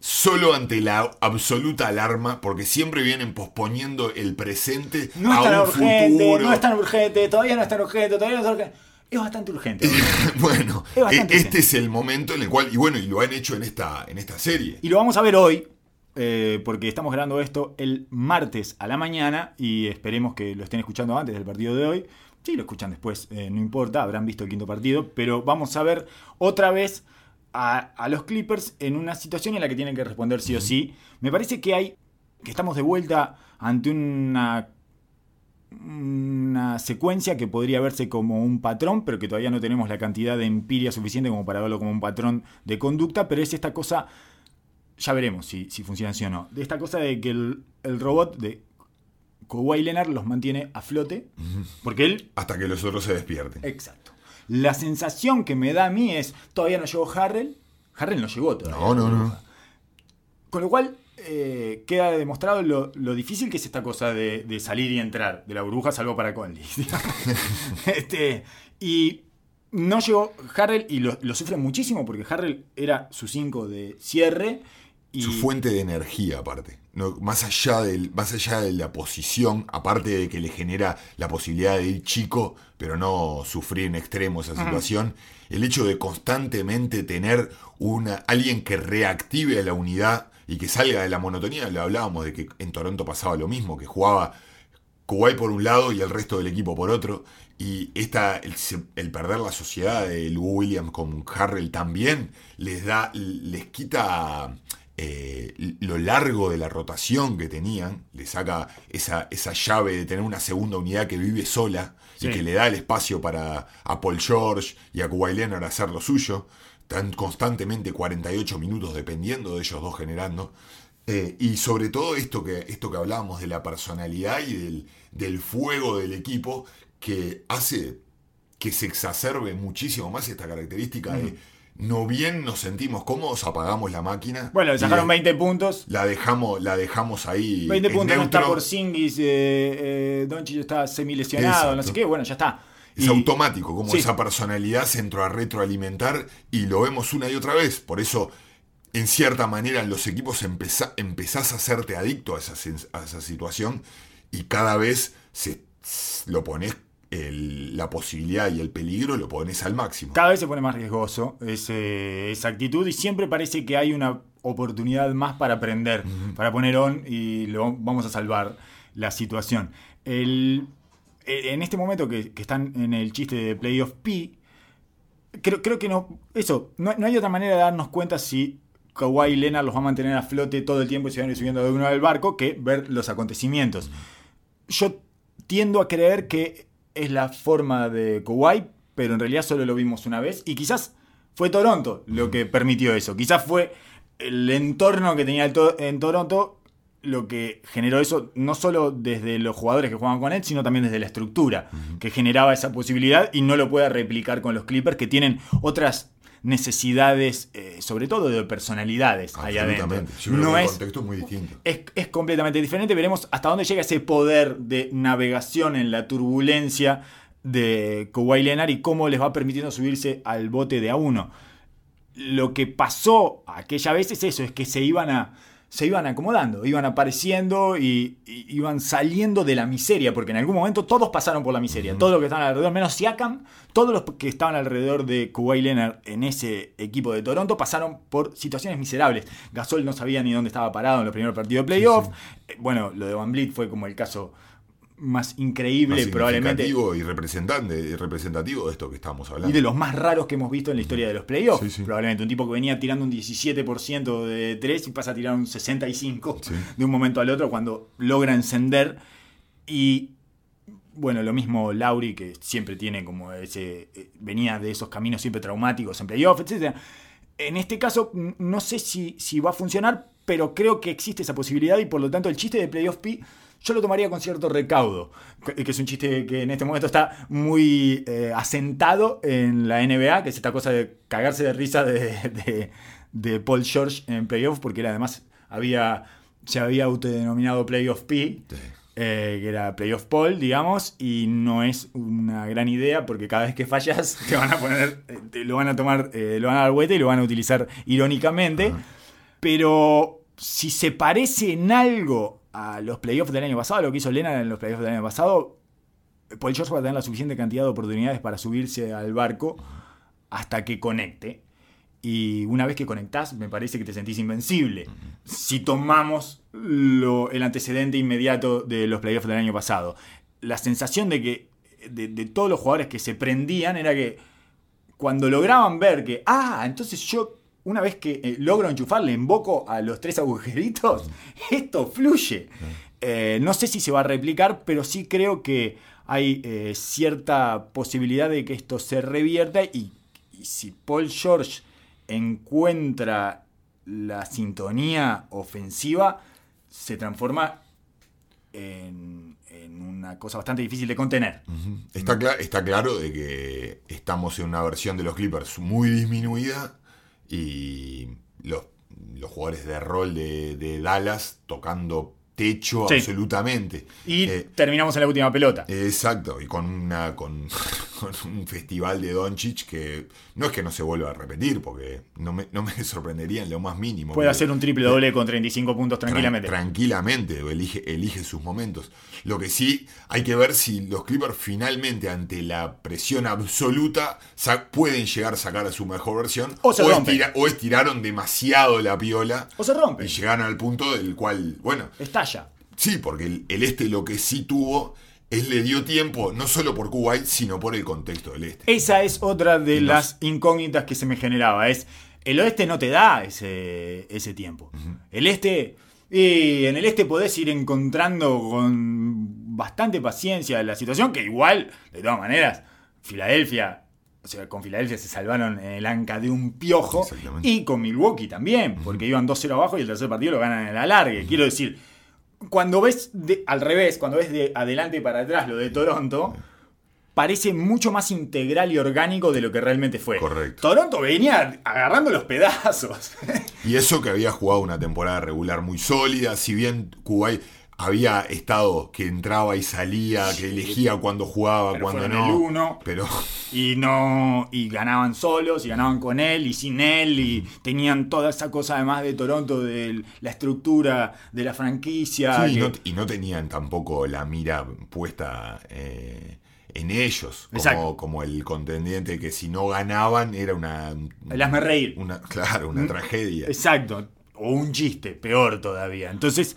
solo ante la absoluta alarma, porque siempre vienen posponiendo el presente No es tan un urgente, futuro. no es tan urgente, todavía no es tan urgente, todavía no es tan urgente. Es bastante urgente. bueno, Es bastante e- este urgente. es el momento en el cual, y bueno, y lo han hecho en esta, en esta serie. Y lo vamos a ver hoy, eh, porque estamos grabando esto el martes a la mañana y esperemos que lo estén escuchando antes del partido de hoy. Si lo escuchan después, eh, no importa, habrán visto el quinto partido, pero vamos a ver otra vez a, a los Clippers en una situación en la que tienen que responder sí o sí. Me parece que hay, que estamos de vuelta ante una una secuencia que podría verse como un patrón, pero que todavía no tenemos la cantidad de empiria suficiente como para verlo como un patrón de conducta, pero es esta cosa, ya veremos si, si funciona así o no, de esta cosa de que el, el robot de Kawhi Leonard los mantiene a flote, porque él Hasta que los otros se despierten. Exacto. La sensación que me da a mí es, todavía no llegó Harrell. Harrell no llegó todavía. No, no, no. Con lo cual, eh, queda demostrado lo, lo difícil que es esta cosa de, de salir y entrar de la burbuja, salvo para Conley. este, y no llegó Harrell y lo, lo sufre muchísimo porque Harrell era su 5 de cierre. Y Su fuente de energía, aparte. No, más, allá del, más allá de la posición, aparte de que le genera la posibilidad de ir chico, pero no sufrir en extremo esa situación, el hecho de constantemente tener una, alguien que reactive a la unidad y que salga de la monotonía, lo hablábamos de que en Toronto pasaba lo mismo, que jugaba Kuwait por un lado y el resto del equipo por otro. Y esta, el, perder la sociedad de Lou Williams con Harrell también les da, les quita eh, lo largo de la rotación que tenían, le saca esa, esa llave de tener una segunda unidad que vive sola Sí. y que le da el espacio para a Paul George y a Kawhi Leonard hacer lo suyo. Están constantemente 48 minutos dependiendo de ellos dos generando. Eh, y sobre todo esto que, esto que hablábamos de la personalidad y del, del fuego del equipo que hace que se exacerbe muchísimo más esta característica de no bien nos sentimos cómodos, apagamos la máquina. bueno, le sacaron la- 20 puntos. La dejamos, la dejamos ahí. 20 en puntos, no está por Singis, eh, eh, está semi-lesionado, no sé Exacto. qué, bueno, ya está. Es Y- automático, como Sí. esa personalidad se entró a retroalimentar y lo vemos una y otra vez. Por eso, en cierta manera, en los equipos empezá- empezás a hacerte adicto a esa, a esa situación y cada vez se, lo pones, el- la posibilidad y el peligro lo pones al máximo. Cada vez se pone más riesgoso ese- esa actitud y siempre parece que hay una oportunidad más para aprender, para poner on y lo, vamos a salvar la situación. El- eh, en este momento que, que están en el chiste de Playoff P, creo, creo que no. Eso, no, no hay otra manera de darnos cuenta si Kawhi Leonard los va a mantener a flote todo el tiempo y se van a ir subiendo de uno al barco que ver los acontecimientos. Yo tiendo a creer que es la forma de Kawhi, pero en realidad solo lo vimos una vez y quizás fue Toronto lo que permitió eso. Quizás fue el entorno que tenía el to- en Toronto lo que generó eso, no solo desde los jugadores que jugaban con él, sino también desde la estructura que generaba esa posibilidad y no lo puede replicar con los Clippers que tienen otras necesidades, eh, sobre todo de personalidades ahí adentro. Absolutamente. Yo creo No que el es, contexto es muy distinto. es, es completamente diferente. Veremos hasta dónde llega ese poder de navegación en la turbulencia de Kawhi Leonard y cómo les va permitiendo subirse al bote de a uno. Lo que pasó aquella vez es eso, es que se iban a se iban acomodando, iban apareciendo y, y iban saliendo de la miseria, porque en algún momento todos pasaron por la miseria, todos los que estaban alrededor, menos Siakam, todos los que estaban alrededor de Kawhi Leonard en ese equipo de Toronto pasaron por situaciones miserables. Gasol no sabía ni dónde estaba parado en los primeros partidos de playoff. Eh, Bueno, lo de Van Vliet fue como el caso más increíble, Más probablemente. y representante, y representativo de esto que estamos hablando. Y de los más raros que hemos visto en la historia de los playoffs. Sí, sí. Probablemente un tipo que venía tirando un 17% de 3 y pasa a tirar un 65% Sí. de un momento al otro cuando logra encender. Y bueno, lo mismo Lauri, que siempre tiene como ese. eh, venía de esos caminos siempre traumáticos en playoffs, etc. En este caso, no sé si, si va a funcionar, pero creo que existe esa posibilidad y por lo tanto el chiste de Playoff P yo lo tomaría con cierto recaudo, que es un chiste que en este momento está muy eh, asentado en la NBA, que es esta cosa de cagarse de risa de, de- de Paul George en Playoff, porque él además había, se había autodenominado Playoff P. Sí. eh, que era Playoff Paul, digamos, y no es una gran idea porque cada vez que fallas te van a poner, eh, te lo van a tomar, eh, lo van a dar vuelta y lo van a utilizar irónicamente. Pero si se parece en algo a los playoffs del año pasado, lo que hizo Lena en los playoffs del año pasado, Paul George va a tener la suficiente cantidad de oportunidades para subirse al barco hasta que conecte. Y una vez que conectás, me parece que te sentís invencible. Si tomamos lo- el antecedente inmediato de los playoffs del año pasado, la sensación de que de, de todos los jugadores que se prendían era que cuando lograban ver que, ah, entonces yo, una vez que eh, logro enchufar, le invoco a los tres agujeritos, esto fluye. Eh, no sé si se va a replicar, pero sí creo que hay eh, cierta posibilidad de que esto se revierta y, si Paul George encuentra la sintonía ofensiva, se transforma en, en una cosa bastante difícil de contener. Está, cla- está claro de que estamos en una versión de los Clippers muy disminuida y los, los jugadores de rol de, de Dallas tocando techo Sí. absolutamente. Y Eh, terminamos en la última pelota. Exacto, y con una con, con un festival de Doncic que no es que no se vuelva a repetir, porque no me, no me sorprendería en lo más mínimo. Puede hacer un triple doble con 35 puntos Tran- tranquilamente. tranquilamente, elige, elige sus momentos. Lo que sí, hay que ver si los Clippers finalmente, ante la presión absoluta, pueden llegar a sacar a su mejor versión. O se estira- o estiraron demasiado la piola o se rompe. y llegaron al punto del cual, bueno, Sí, porque el, el este lo que sí tuvo es le dio tiempo, no solo por Kuwait, sino por el contexto del este. Esa es otra de Y las incógnitas que se me generaba. Es el oeste no te da ese, ese tiempo. El este. Y en el este podés ir encontrando con bastante paciencia la situación, que igual, de todas maneras, Filadelfia. O sea, con Filadelfia se salvaron en el anca de un piojo. Y con Milwaukee también, porque iban 2-0 abajo y el tercer partido lo ganan en el alargue. Quiero decir, cuando ves de- al revés, cuando ves de adelante para atrás lo de Toronto, parece mucho más integral y orgánico de lo que realmente fue. Correcto. Toronto venía agarrando los pedazos. Y eso que había jugado una temporada regular muy sólida, si bien Kuwait había estado que entraba y salía, que elegía cuando jugaba, Pero cuando no. el uno. Pero y no. Y ganaban solos, y ganaban con él, y sin él, y tenían toda esa cosa además de Toronto, de la estructura de la franquicia. sí, y, no, y no tenían tampoco la mira puesta eh, en ellos, como, como el contendiente que si no ganaban era una. El hazme reír. Una, claro, una Mm, tragedia. Exacto. O un chiste, peor todavía. Entonces,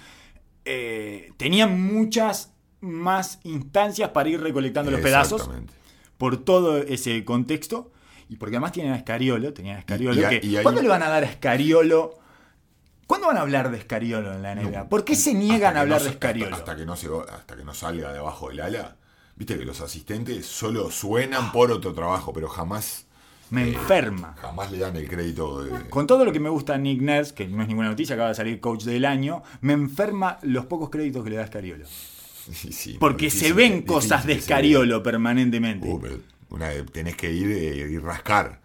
eh, tenían muchas más instancias para ir recolectando los pedazos por todo ese contexto. Y porque además tienen a Escariolo, tenían a Escariolo. Y- y- que, y hay ¿Cuándo le van a dar a Escariolo? ¿Cuándo van a hablar de Escariolo en la NBA? ¿Por qué se niegan a hablar no de Escariolo? Hasta, hasta que no se, hasta que no salga debajo del ala. Viste que los asistentes solo suenan por otro trabajo, pero jamás, Me enferma. jamás le dan el crédito de. Con todo lo que me gusta Nick Nurse, que no es ninguna noticia, acaba de salir coach del año, me enferma los pocos créditos que le da Escariolo. Sí, sí, Porque difícil, se ven difícil cosas de. Escariolo permanentemente. Uh, pero una, tenés que ir eh, y rascar.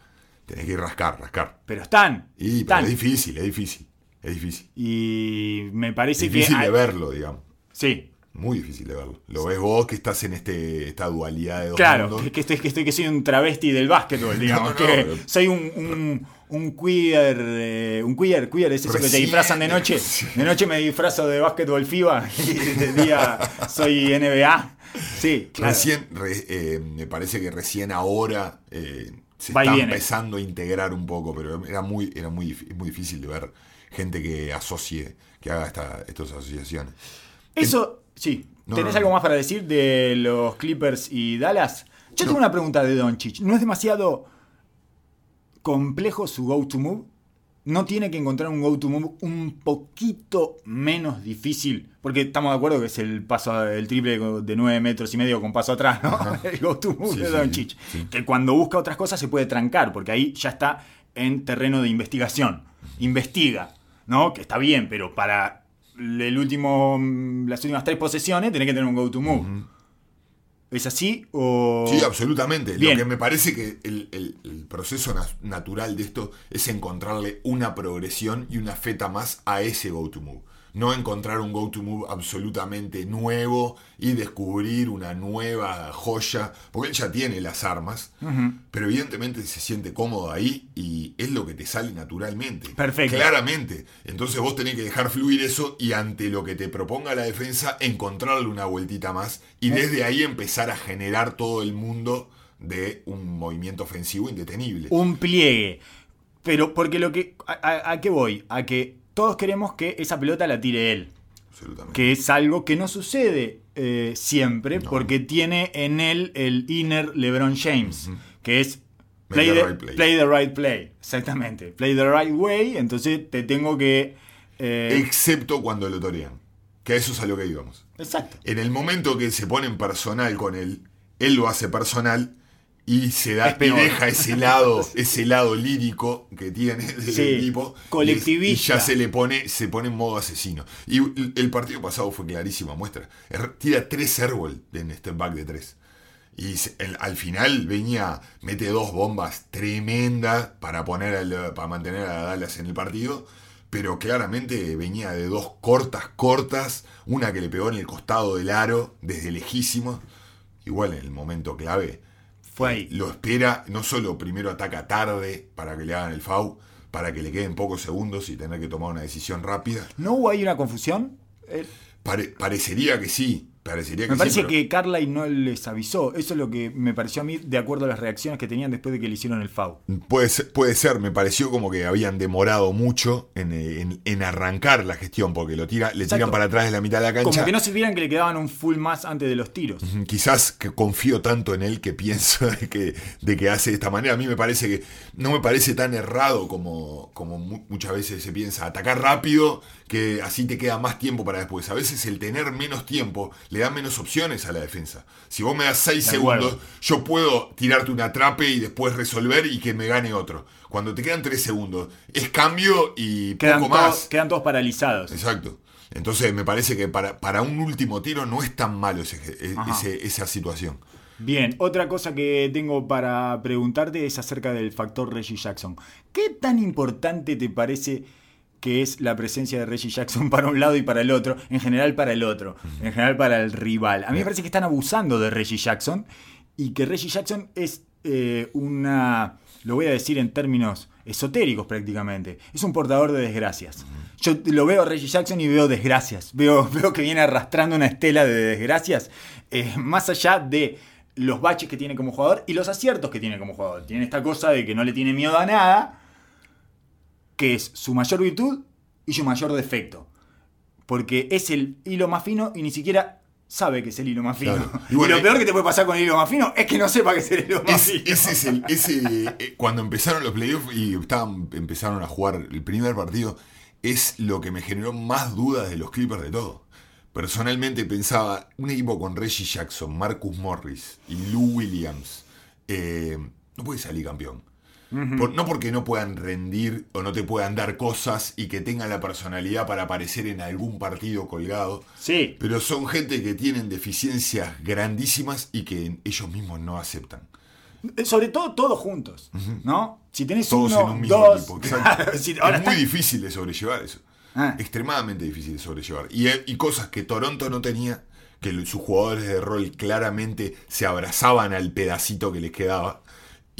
Tenés que ir rascar, rascar. Pero están. Y pero es difícil, es difícil. Es difícil. Y me parece difícil que. de hay- verlo, digamos. Sí. Muy difícil de verlo. Lo ves vos que estás en este, esta dualidad de dos Claro, mundos. que, que estoy, que, estoy, que soy un travesti del básquetbol, digamos. no, que soy un, un, un queer. eh, un queer, queer es eso que te disfrazan de noche. De noche me disfrazo de básquetbol FIBA y de día soy NBA. Sí, claro. Recién, re- eh, me parece que recién ahora eh, se Va está empezando a integrar un poco, pero era muy, era muy, muy difícil de ver gente que asocie, que haga esta, estas asociaciones. Eso, sí. No, ¿Tenés no, algo más para decir de los Clippers y Dallas? Yo tengo una pregunta de Doncic. ¿No es demasiado complejo su go-to move? ¿No tiene que encontrar un go-to move un poquito menos difícil? Porque estamos de acuerdo que es el paso, el triple de 9 metros y medio con paso atrás, ¿no? El go-to move Sí, de Doncic. sí, sí. Que cuando busca otras cosas se puede trancar, porque ahí ya está en terreno de investigación. Investiga, ¿no? Que está bien, pero para el último, las últimas tres posesiones tenés que tener un go-to move. ¿Es así o...? Sí, absolutamente. Bien. Lo que me parece que el, el- el proceso na- natural de esto es encontrarle una progresión y una feta más a ese go-to move. No encontrar un go-to move absolutamente nuevo y descubrir una nueva joya, porque él ya tiene las armas, pero evidentemente se siente cómodo ahí y es lo que te sale naturalmente. Perfecto. Claramente. Entonces vos tenés que dejar fluir eso y ante lo que te proponga la defensa, encontrarle una vueltita más y desde ahí empezar a generar todo el mundo de un movimiento ofensivo indetenible. Un pliegue. Pero porque lo que... ¿A, a- a qué voy? A que todos queremos que esa pelota la tire él. Absolutamente. Que es algo que no sucede eh, siempre No. porque tiene en él el inner LeBron James. Que es... Play the the, right play. play the right play. Exactamente. Play the right way. Entonces te tengo que... eh, Excepto cuando lo torean. Que a eso es a lo que íbamos. exacto. En el momento que se pone en personal con él, él lo hace personal y se da y deja ese lado, ese lado lírico que tiene del Sí, equipo. colectivista. Y, ya se le pone, se pone en modo asesino. Y el- partido pasado fue clarísima muestra. Er- Tira tres airball en step back de tres. Y el- al final venía, mete dos bombas tremendas para poner al- para mantener a Dallas en el partido. Pero claramente venía de dos cortas, cortas. Una que le pegó en el costado del aro, desde lejísimo. Igual en el momento clave. Fue ahí. Lo espera, no solo primero ataca tarde para que le hagan el FAU, para que le queden pocos segundos y tener que tomar una decisión rápida. ¿No hubo ahí una confusión? Eh, Pare- parecería que sí, parecería que me sí, parece pero- que Carly no les avisó. Eso es lo que me pareció a mí, de acuerdo a las reacciones que tenían después de que le hicieron el FAU. Puede ser, puede ser, me pareció como que habían demorado mucho en, eh, en- en arrancar la gestión, porque lo tira, le Exacto. tiran para atrás de la mitad de la cancha. Como que no supieran que le quedaban un full más antes de los tiros. Quizás que confío tanto en él que pienso de que, de que hace de esta manera. A mí me parece que no me parece tan errado como, como mu- muchas veces se piensa. Atacar rápido, que así te queda más tiempo para después. A veces el tener menos tiempo le da menos opciones a la defensa. Si vos me das 6 De segundos, yo puedo tirarte un atrape y después resolver y que me gane otro. Cuando te quedan 3 segundos, es cambio y Quedan, poco más. quedan todos paralizados. Exacto. Entonces me parece que para, para un último tiro no es tan malo ese- e- ese- esa situación. Bien, otra cosa que tengo para preguntarte es acerca del factor Reggie Jackson. ¿Qué tan importante te parece que es la presencia de Reggie Jackson para un lado y para el otro? En general para el otro, en general para el rival. A mí me parece que están abusando de Reggie Jackson y que Reggie Jackson es eh, una, lo voy a decir en términos esotéricos prácticamente, es un portador de desgracias. Yo lo veo a Reggie Jackson y veo desgracias, veo, veo que viene arrastrando una estela de desgracias, eh, más allá de los baches que tiene como jugador y los aciertos que tiene como jugador. Tiene esta cosa de que no le tiene miedo a nada, que es su mayor virtud y su mayor defecto. Porque es el hilo más fino y ni siquiera sabe que es el hilo más fino. Claro. Y, Y bueno, lo peor que te puede pasar con el hilo más fino es que no sepa que es el hilo más Es- fino. ese es el. Ese, eh, cuando empezaron los playoffs y estaban, empezaron a jugar el primer partido, es lo que me generó más dudas de los Clippers de todo. Personalmente pensaba, un equipo con Reggie Jackson, Marcus Morris y Lou Williams, eh, no puede salir campeón. Por- no porque no puedan rendir o no te puedan dar cosas y que tengan la personalidad para aparecer en algún partido colgado. Sí, Pero son gente que tienen deficiencias grandísimas y que ellos mismos no aceptan. sobre todo todos juntos, ¿no? Si tenés Todos uno, en un mismo dos, equipo. claro, exacto. si- ahora es muy difícil de sobrellevar eso. Ah. Extremadamente difícil de sobrellevar. Y, y cosas que Toronto no tenía, que sus jugadores de rol claramente se abrazaban al pedacito que les quedaba.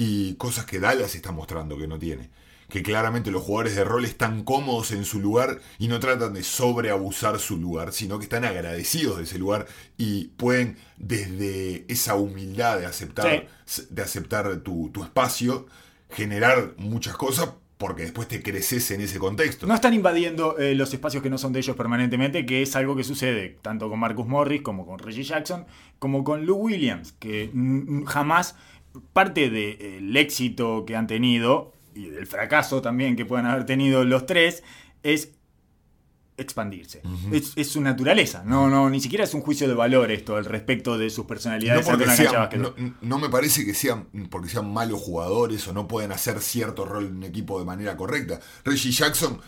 Y cosas que Dallas está mostrando que no tiene. Que claramente los jugadores de rol están cómodos en su lugar y no tratan de sobreabusar su lugar, sino que están agradecidos de ese lugar y pueden desde esa humildad de aceptar, de aceptar tu, tu espacio, generar muchas cosas porque después te creces en ese contexto. No están invadiendo eh, los espacios que no son de ellos permanentemente, que es algo que sucede tanto con Marcus Morris como con Reggie Jackson, como con Lou Williams, que jamás parte del éxito que han tenido y del fracaso también que puedan haber tenido los tres es expandirse. es, es su naturaleza. No, no, ni siquiera es un juicio de valor esto al respecto de sus No, personalidades. porque sean- no, no me parece que sean porque sean malos jugadores o no pueden hacer cierto rol en un equipo de manera correcta. Reggie Jackson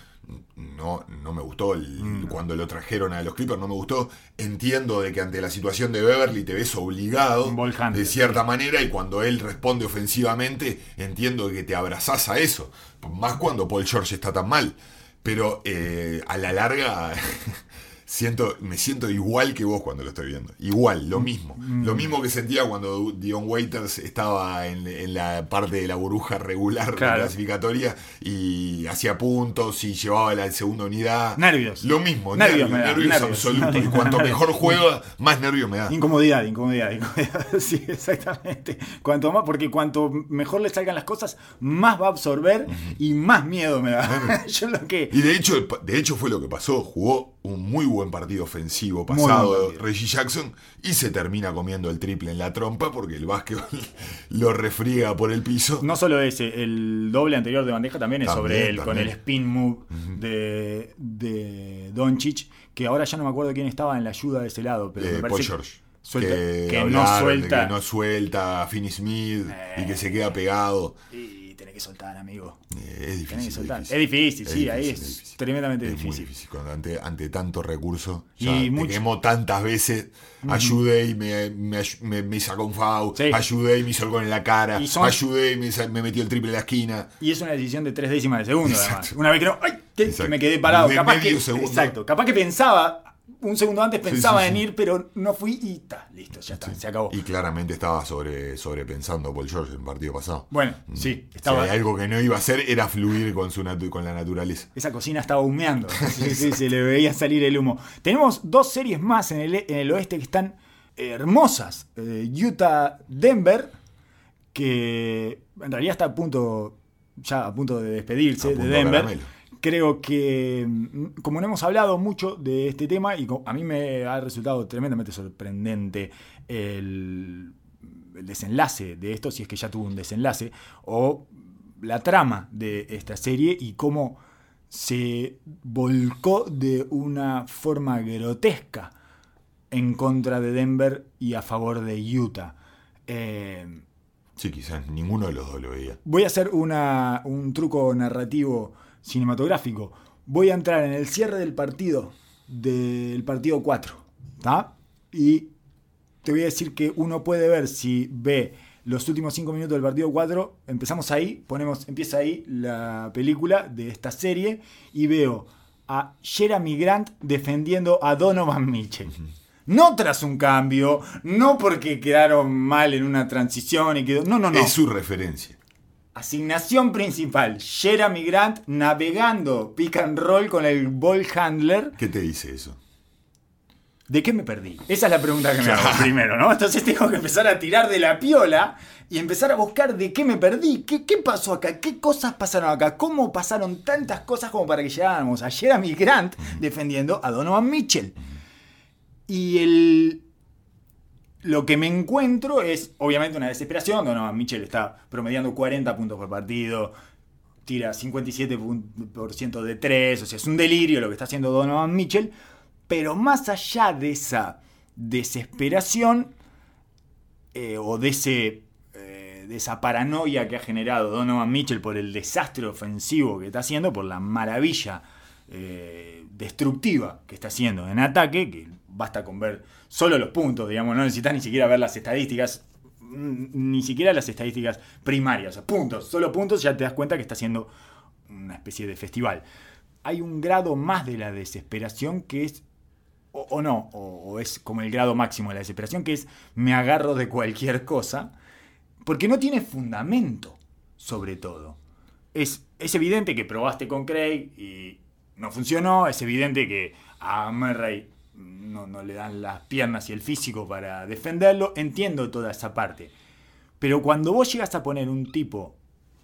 no, no me gustó el- Mm. cuando lo trajeron a los Clippers, no me gustó. Entiendo de que ante la situación de Beverly te ves obligado de cierta manera y cuando él responde ofensivamente entiendo que te abrazás a eso. Más cuando Paul George está tan mal. Pero eh, a la larga siento, me siento igual que vos cuando lo estoy viendo. Igual, lo mismo. Mm. Lo mismo que sentía cuando Dion Waiters estaba en, en la parte de la burbuja regular Claro. clasificatoria y hacía puntos y llevaba la segunda unidad. Nervios. Lo mismo, Nervios nervios, me da, nervios nervios. absolutos. Y cuanto mejor juega, más nervios me da. Incomodidad, incomodidad, incomodidad. Sí, exactamente. Cuanto más, porque cuanto mejor le salgan las cosas, más va a absorber y más miedo me da. Yo lo que. Y de hecho, de hecho fue lo que pasó. Jugó un muy buen partido ofensivo pasado partido. Reggie Jackson y se termina comiendo el triple en la trompa porque el básquetbol lo refriega por el piso. No solo ese, el doble anterior de bandeja también es También, sobre él, con el spin move de, de Doncic, que ahora ya no me acuerdo quién estaba en la ayuda de ese lado, pero Eh, me Paul George. suelta- que, que no de suelta. que no suelta a Finney Smith y que se queda pegado. Y que soltar, amigo. Eh, es difícil. que soltar. difícil. Es difícil, sí, ahí difícil, es difícil. tremendamente Es muy difícil. difícil. Cuando ante, ante tanto recurso, Y te mucho- tantas veces, ayudé y me, me, me- me sacó un foul, Sí. ayudé y me hizo en la cara, son- ayudé y me, me metió el triple en la esquina. Y es una decisión de tres décimas de segundo, Exacto. además. Una vez que no, ¡ay! que- me quedé parado. De capaz que, segundo. Exacto. Capaz que pensaba, un segundo antes pensaba sí, en sí. ir, pero no fui y está, listo, ya está, se acabó. Y claramente estaba sobre, sobrepensando Paul George en el partido pasado. Bueno, sí, Si estaba. algo que no iba a hacer era fluir con, su con la naturaleza. Esa cocina estaba humeando. Sí, sí, se le veía salir el humo. Tenemos dos series más en el, en el oeste que están hermosas. Eh, Utah-Denver, que en realidad está a punto, ya a punto de despedirse de Denver. caramelo. Creo que, mm, como no hemos hablado mucho de este tema, y a mí me ha resultado tremendamente sorprendente el, el desenlace de esto, si es que ya tuvo un desenlace, o la trama de esta serie y cómo se volcó de una forma grotesca en contra de Denver y a favor de Utah. Eh, Sí, quizás ninguno de los dos lo veía. Voy a hacer una- un truco narrativo cinematográfico. Voy a entrar en el cierre del partido, del partido 4. ¿tá? Y te voy a decir que uno puede ver si ve los últimos 5 minutos del partido 4. Empezamos ahí, ponemos, empieza ahí la película de esta serie y veo a Jeremy Grant defendiendo a Donovan Mitchell. No tras un cambio, no porque quedaron mal en una transición y quedó. No, no, no. Es su referencia. Asignación principal, Jeremy Grant navegando pick and roll con el ball handler. ¿Qué te dice eso? ¿De qué me perdí? Esa es la pregunta que me hago primero, ¿no? Entonces tengo que empezar a tirar de la piola y empezar a buscar de qué me perdí, qué, qué pasó acá, qué cosas pasaron acá, cómo pasaron tantas cosas como para que llegáramos a Jeremy Grant defendiendo a Donovan Mitchell. Y el, lo que me encuentro es, obviamente, una desesperación. Donovan Mitchell está promediando 40 puntos por partido, tira 57% de 3, o sea, es un delirio lo que está haciendo Donovan Mitchell. Pero más allá de esa desesperación eh, o de, ese, eh, de esa paranoia que ha generado Donovan Mitchell por el desastre ofensivo que está haciendo, por la maravilla eh, destructiva que está haciendo en ataque, que basta con ver solo los puntos, digamos, no necesitas ni siquiera ver las estadísticas, mm, ni siquiera las estadísticas primarias, o sea, puntos, solo puntos, ya te das cuenta que está haciendo una especie de festival. Hay un grado más de la desesperación que es o, no, o, o es como el grado máximo de la desesperación, que es me agarro de cualquier cosa, porque no tiene fundamento, sobre todo. Es, es evidente que probaste con Craig y no funcionó, es evidente que a Murray no, no le dan las piernas y el físico para defenderlo, entiendo toda esa parte. Pero cuando vos llegas a poner un tipo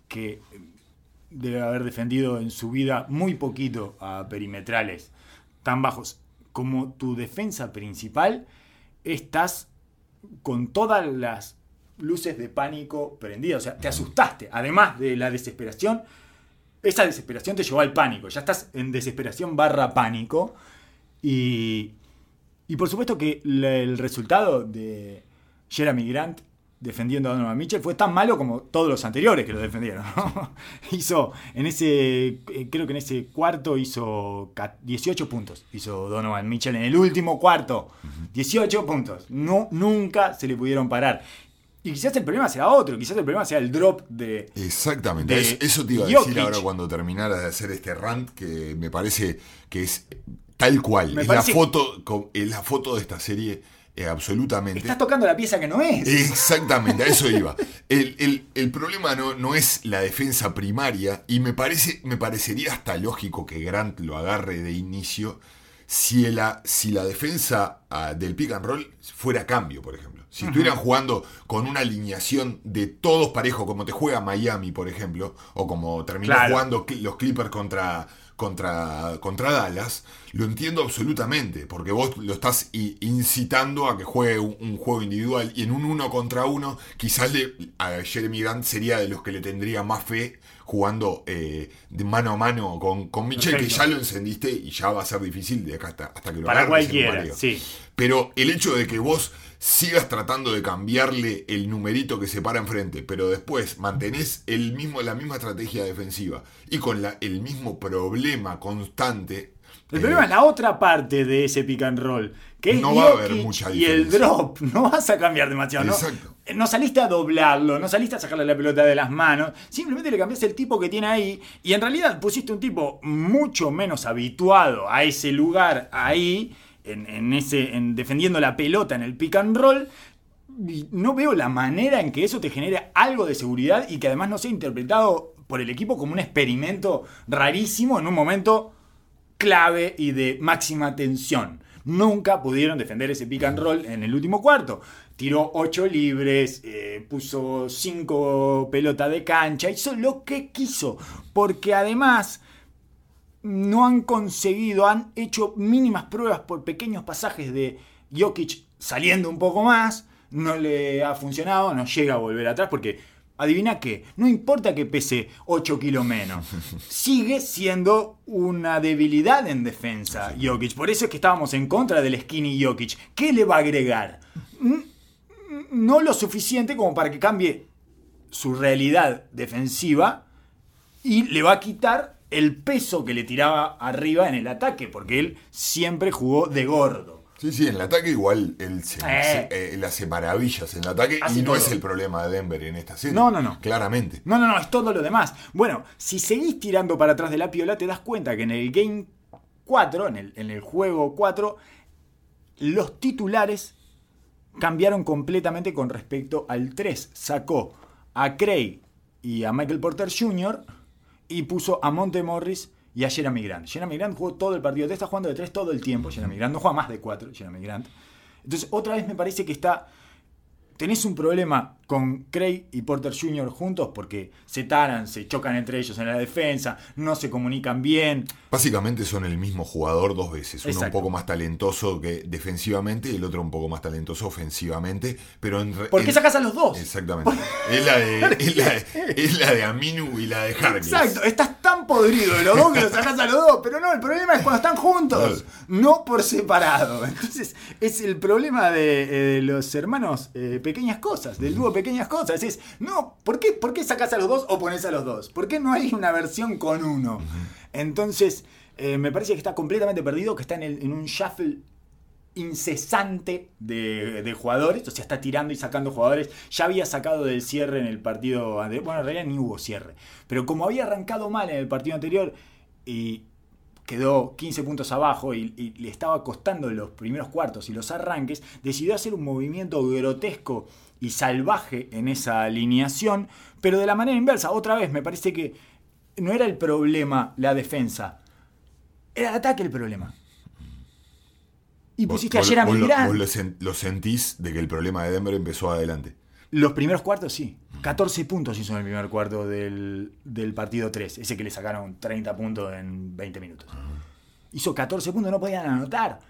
que debe haber defendido en su vida muy poquito a perimetrales tan bajos como tu defensa principal, estás con todas las luces de pánico prendidas. O sea, te asustaste. Además de la desesperación, esa desesperación te llevó al pánico. Ya estás en desesperación barra pánico. Y, y por supuesto que el resultado de Jeremy Grant defendiendo a Donovan Mitchell fue tan malo como todos los anteriores que lo defendieron. ¿no? hizo en ese, eh, creo que en ese cuarto hizo ca- 18 puntos. Hizo Donovan Mitchell en el último cuarto. 18 puntos. No, nunca se le pudieron parar. Y quizás el problema sea otro, quizás el problema sea el drop de, Exactamente, de eso te iba a Jokic. decir ahora cuando terminara de hacer este rant, que me parece que es tal cual. Me es, parece- la foto, es la foto de esta serie eh, absolutamente. Estás tocando la pieza que no es. Exactamente, a eso iba. El, el- el problema no, no es la defensa primaria y me, parece, me parecería hasta lógico que Grant lo agarre de inicio si la, si la defensa ah, del pick and roll fuera a cambio, por ejemplo. Si estuvieran jugando con una alineación de todos parejos, como te juega Miami, por ejemplo, o como terminó Claro. jugando los Clippers contra, contra, contra Dallas, lo entiendo absolutamente, porque vos lo estás incitando a que juegue un, un juego individual y en un uno contra uno, quizás le, a Jeremy Grant sería de los que le tendría más fe jugando eh, de mano a mano con, con que ya lo encendiste y ya va a ser difícil de acá hasta, hasta que lo Para agarres cualquiera, sí. Pero el hecho de que vos sigas tratando de cambiarle el numerito que se para enfrente, pero después mantenés el mismo, la misma estrategia defensiva y con la, el mismo problema constante. El eh, problema es la otra parte de ese pick and roll, que es No va a haber mucha y el diferencia. drop. No vas a cambiar demasiado. ¿no? Exacto. No saliste a doblarlo, no saliste a sacarle la pelota de las manos. Simplemente le cambiaste el tipo que tiene ahí. Y en realidad pusiste un tipo mucho menos habituado a ese lugar ahí, en, ese, en defendiendo la pelota en el pick and roll. No veo la manera en que eso te genere algo de seguridad y que además no sea interpretado por el equipo como un experimento rarísimo en un momento clave y de máxima tensión. Nunca pudieron defender ese pick and roll en el último cuarto. Tiró 8 libres, eh, puso 5 pelotas de cancha, hizo lo que quiso. Porque además no han conseguido, han hecho mínimas pruebas por pequeños pasajes de Jokic saliendo un poco más. No le ha funcionado, no llega a volver atrás porque, adivina qué, no importa que pese 8 kilos menos, sigue siendo una debilidad en defensa Jokic. Por eso es que estábamos en contra del skinny Jokic. ¿Qué le va a agregar? N- No lo suficiente como para que cambie su realidad defensiva y le va a quitar el peso que le tiraba arriba en el ataque, porque él siempre jugó de gordo. Sí, sí, en el ataque igual él, se, Eh. se- eh, él hace maravillas en el ataque y no todo. es el problema de Denver en esta serie. No, no, no. Claramente. No, no, no, es todo lo demás. Bueno, si seguís tirando para atrás de la piola, te das cuenta que en el Game 4, en el, en el juego 4, los titulares cambiaron completamente con respecto al 3. Sacó a Craig y a Michael Porter Jr. y puso a Monte Morris y a Jeremy Grant. Jeremy Grant jugó todo el partido. Te está jugando de 3 todo el tiempo. Jeremy Grant no juega más de 4. Jeremy Grant. Entonces, otra vez me parece que está tenés un problema con Craig y Porter Jr. juntos porque se taran, se chocan entre ellos en la defensa, no se comunican bien. Básicamente son el mismo jugador dos veces. Uno Exacto. un poco más talentoso que defensivamente y el otro un poco más talentoso ofensivamente. Pero en ¿Por qué en- sacas a los dos? Exactamente. Es la, de, es, la de, es la de Aminu y la de Harkless. Exacto, estás tan podrido de los dos que los sacás a los dos, pero no, el problema es cuando están juntos, no por separado. Entonces, es el problema de, eh, de los hermanos eh, Pequeñas Cosas, del dúo Pequeñas Cosas. Es, no, ¿por qué, ¿por qué sacás a los dos o pones a los dos? ¿Por qué no hay una versión con uno? Entonces, eh, me parece que está completamente perdido, que está en, el- en un shuffle incesante de, de jugadores, o sea, está tirando y sacando jugadores. Ya había sacado del cierre en el partido anterior, bueno, en realidad ni hubo cierre, pero como había arrancado mal en el partido anterior y quedó 15 puntos abajo y, y le estaba costando los primeros cuartos y los arranques, decidió hacer un movimiento grotesco y salvaje en esa alineación, pero de la manera inversa. Otra vez, me parece que no era el problema la defensa, era el ataque el problema. Y pusiste vos- ayer a vos lo- vos lo sentís de que el problema de Denver empezó adelante. Los primeros cuartos sí. 14 puntos hizo en el primer cuarto del, del partido 3. Ese que le sacaron 30 puntos en 20 minutos. Hizo 14 puntos, no podían anotar.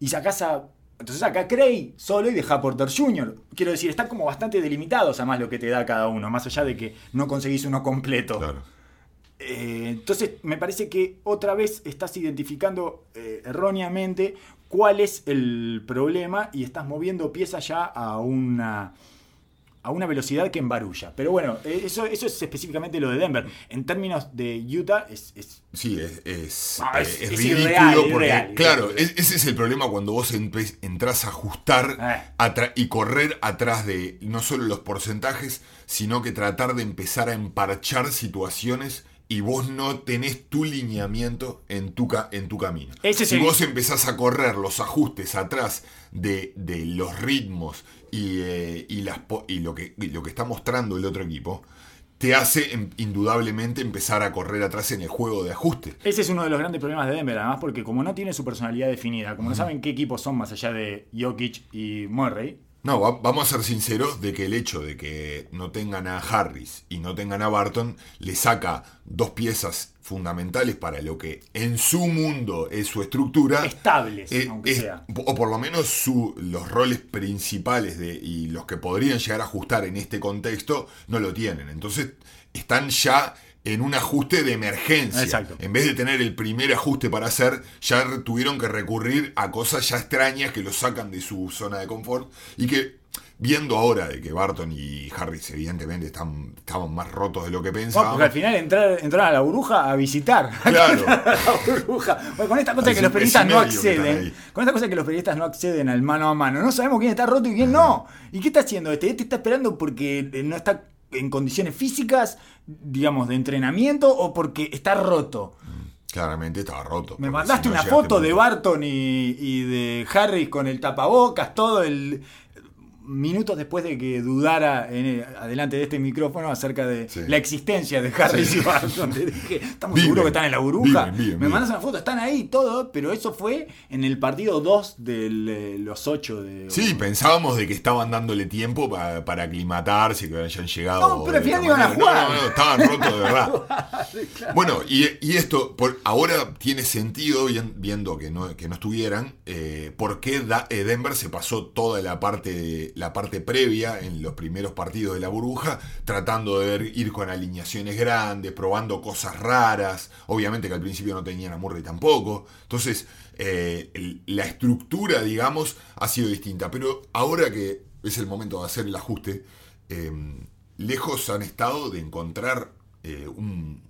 Y sacás a. Entonces acá Cray solo y deja a Porter Jr. Quiero decir, están como bastante delimitados además lo que te da cada uno, más allá de que no conseguís uno completo. Claro. Eh, entonces, me parece que otra vez estás identificando eh, erróneamente cuál es el problema y estás moviendo piezas ya a una a una velocidad que embarulla. Pero bueno, eh, eso, eso es específicamente lo de Denver. En términos de Utah, es, es- Sí, es, es, Ah, eh, es- es es ridículo irreal, porque, irreal, claro, irreal. ese es el problema cuando vos entras a ajustar Eh. y correr atrás de no solo los porcentajes, sino que tratar de empezar a emparchar situaciones y vos no tenés tu lineamiento en tu, en tu camino. Ese si vos empezás a correr los ajustes atrás de, de los ritmos y, eh, y, las, y lo, que, y lo que está mostrando el otro equipo, te hace em- indudablemente empezar a correr atrás en el juego de ajuste. ese es uno de los grandes problemas de Denver, además porque como no tiene su personalidad definida, como no saben qué equipos son más allá de Jokic y Murray, No, va- vamos a ser sinceros de que el hecho de que no tengan a Harris y no tengan a Barton le saca dos piezas fundamentales para lo que en su mundo es su estructura. estables, Eh, aunque es- sea. o por lo menos su- los roles principales de, y los que podrían llegar a ajustar en este contexto no lo tienen. Entonces están ya en un ajuste de emergencia. Exacto. En vez de tener el primer ajuste para hacer, ya tuvieron que recurrir a cosas ya extrañas que los sacan de su zona de confort y que viendo ahora de que Barton y Harris evidentemente están, estaban más rotos de lo que pensábamos. porque al final entrar, entraron a la burbuja a visitar. Claro. a la burbuja. Bueno, con esta cosa que los periodistas no acceden. Con esta cosa que los periodistas no acceden al mano a mano. No sabemos quién está roto y quién no. ¿Y qué está haciendo este? Este está esperando porque eh, no está en condiciones físicas, digamos, de entrenamiento o porque está roto. Claramente estaba roto. Me mandaste si no una foto de Barton y, y de Harris con el tapabocas, todo el. Minutos después de que dudara en- adelante de este micrófono acerca de Sí. la existencia de Harris y Barton, dije, ¿estamos Viven, seguros que están en la burbuja? viven, viven, Me mandas una foto, están ahí todo, pero eso fue en el partido 2 de los 8 de. Sí, pensábamos de que estaban dándole tiempo pa- para aclimatarse, que hayan llegado. No, pero al de final iban a jugar. No, no, no, estaban rotos de verdad. Bueno, y, y esto por, ahora tiene sentido, vien- viendo que no, que no estuvieran, eh, por qué Da- eh, Denver se pasó toda la parte, la parte previa en los primeros partidos de la burbuja, tratando de ir con alineaciones grandes, probando cosas raras. Obviamente que al principio no tenían a Murray tampoco. Entonces, eh, la estructura, digamos, ha sido distinta. Pero ahora que es el momento de hacer el ajuste, eh, lejos han estado de encontrar eh, un-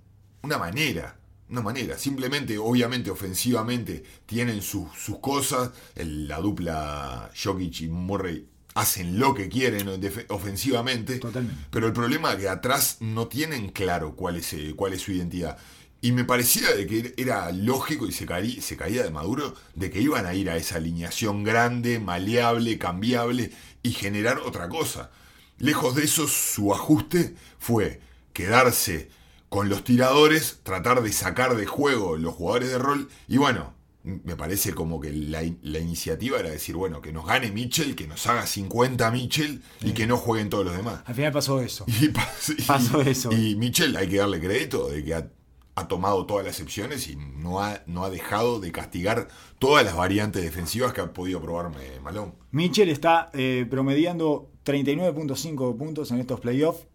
una manera. Una manera, simplemente, obviamente, ofensivamente tienen sus, sus cosas. La dupla Jokic y Murray hacen lo que quieren ofensivamente. Totalmente. Pero el problema es que atrás no tienen claro cuál es, eh, cuál es su identidad. Y me parecía de que era lógico y se, caí- se caía de Maduro de que iban a ir a esa alineación grande, maleable, cambiable y generar otra cosa. Lejos de eso, su ajuste fue quedarse con los tiradores, tratar de sacar de juego los jugadores de rol y bueno, me parece como que la, la iniciativa era decir, bueno, que nos gane Mitchell, que nos haga 50 Mitchell y que no jueguen todos los demás. Al final pasó eso. Y, pas- y- Pasó eso. Y Michel, hay que darle crédito de que ha, ha tomado todas las excepciones y no ha, no ha dejado de castigar todas las variantes defensivas que ha podido probarme Malón. Mitchell está eh, promediando 39.5 puntos en estos playoffs,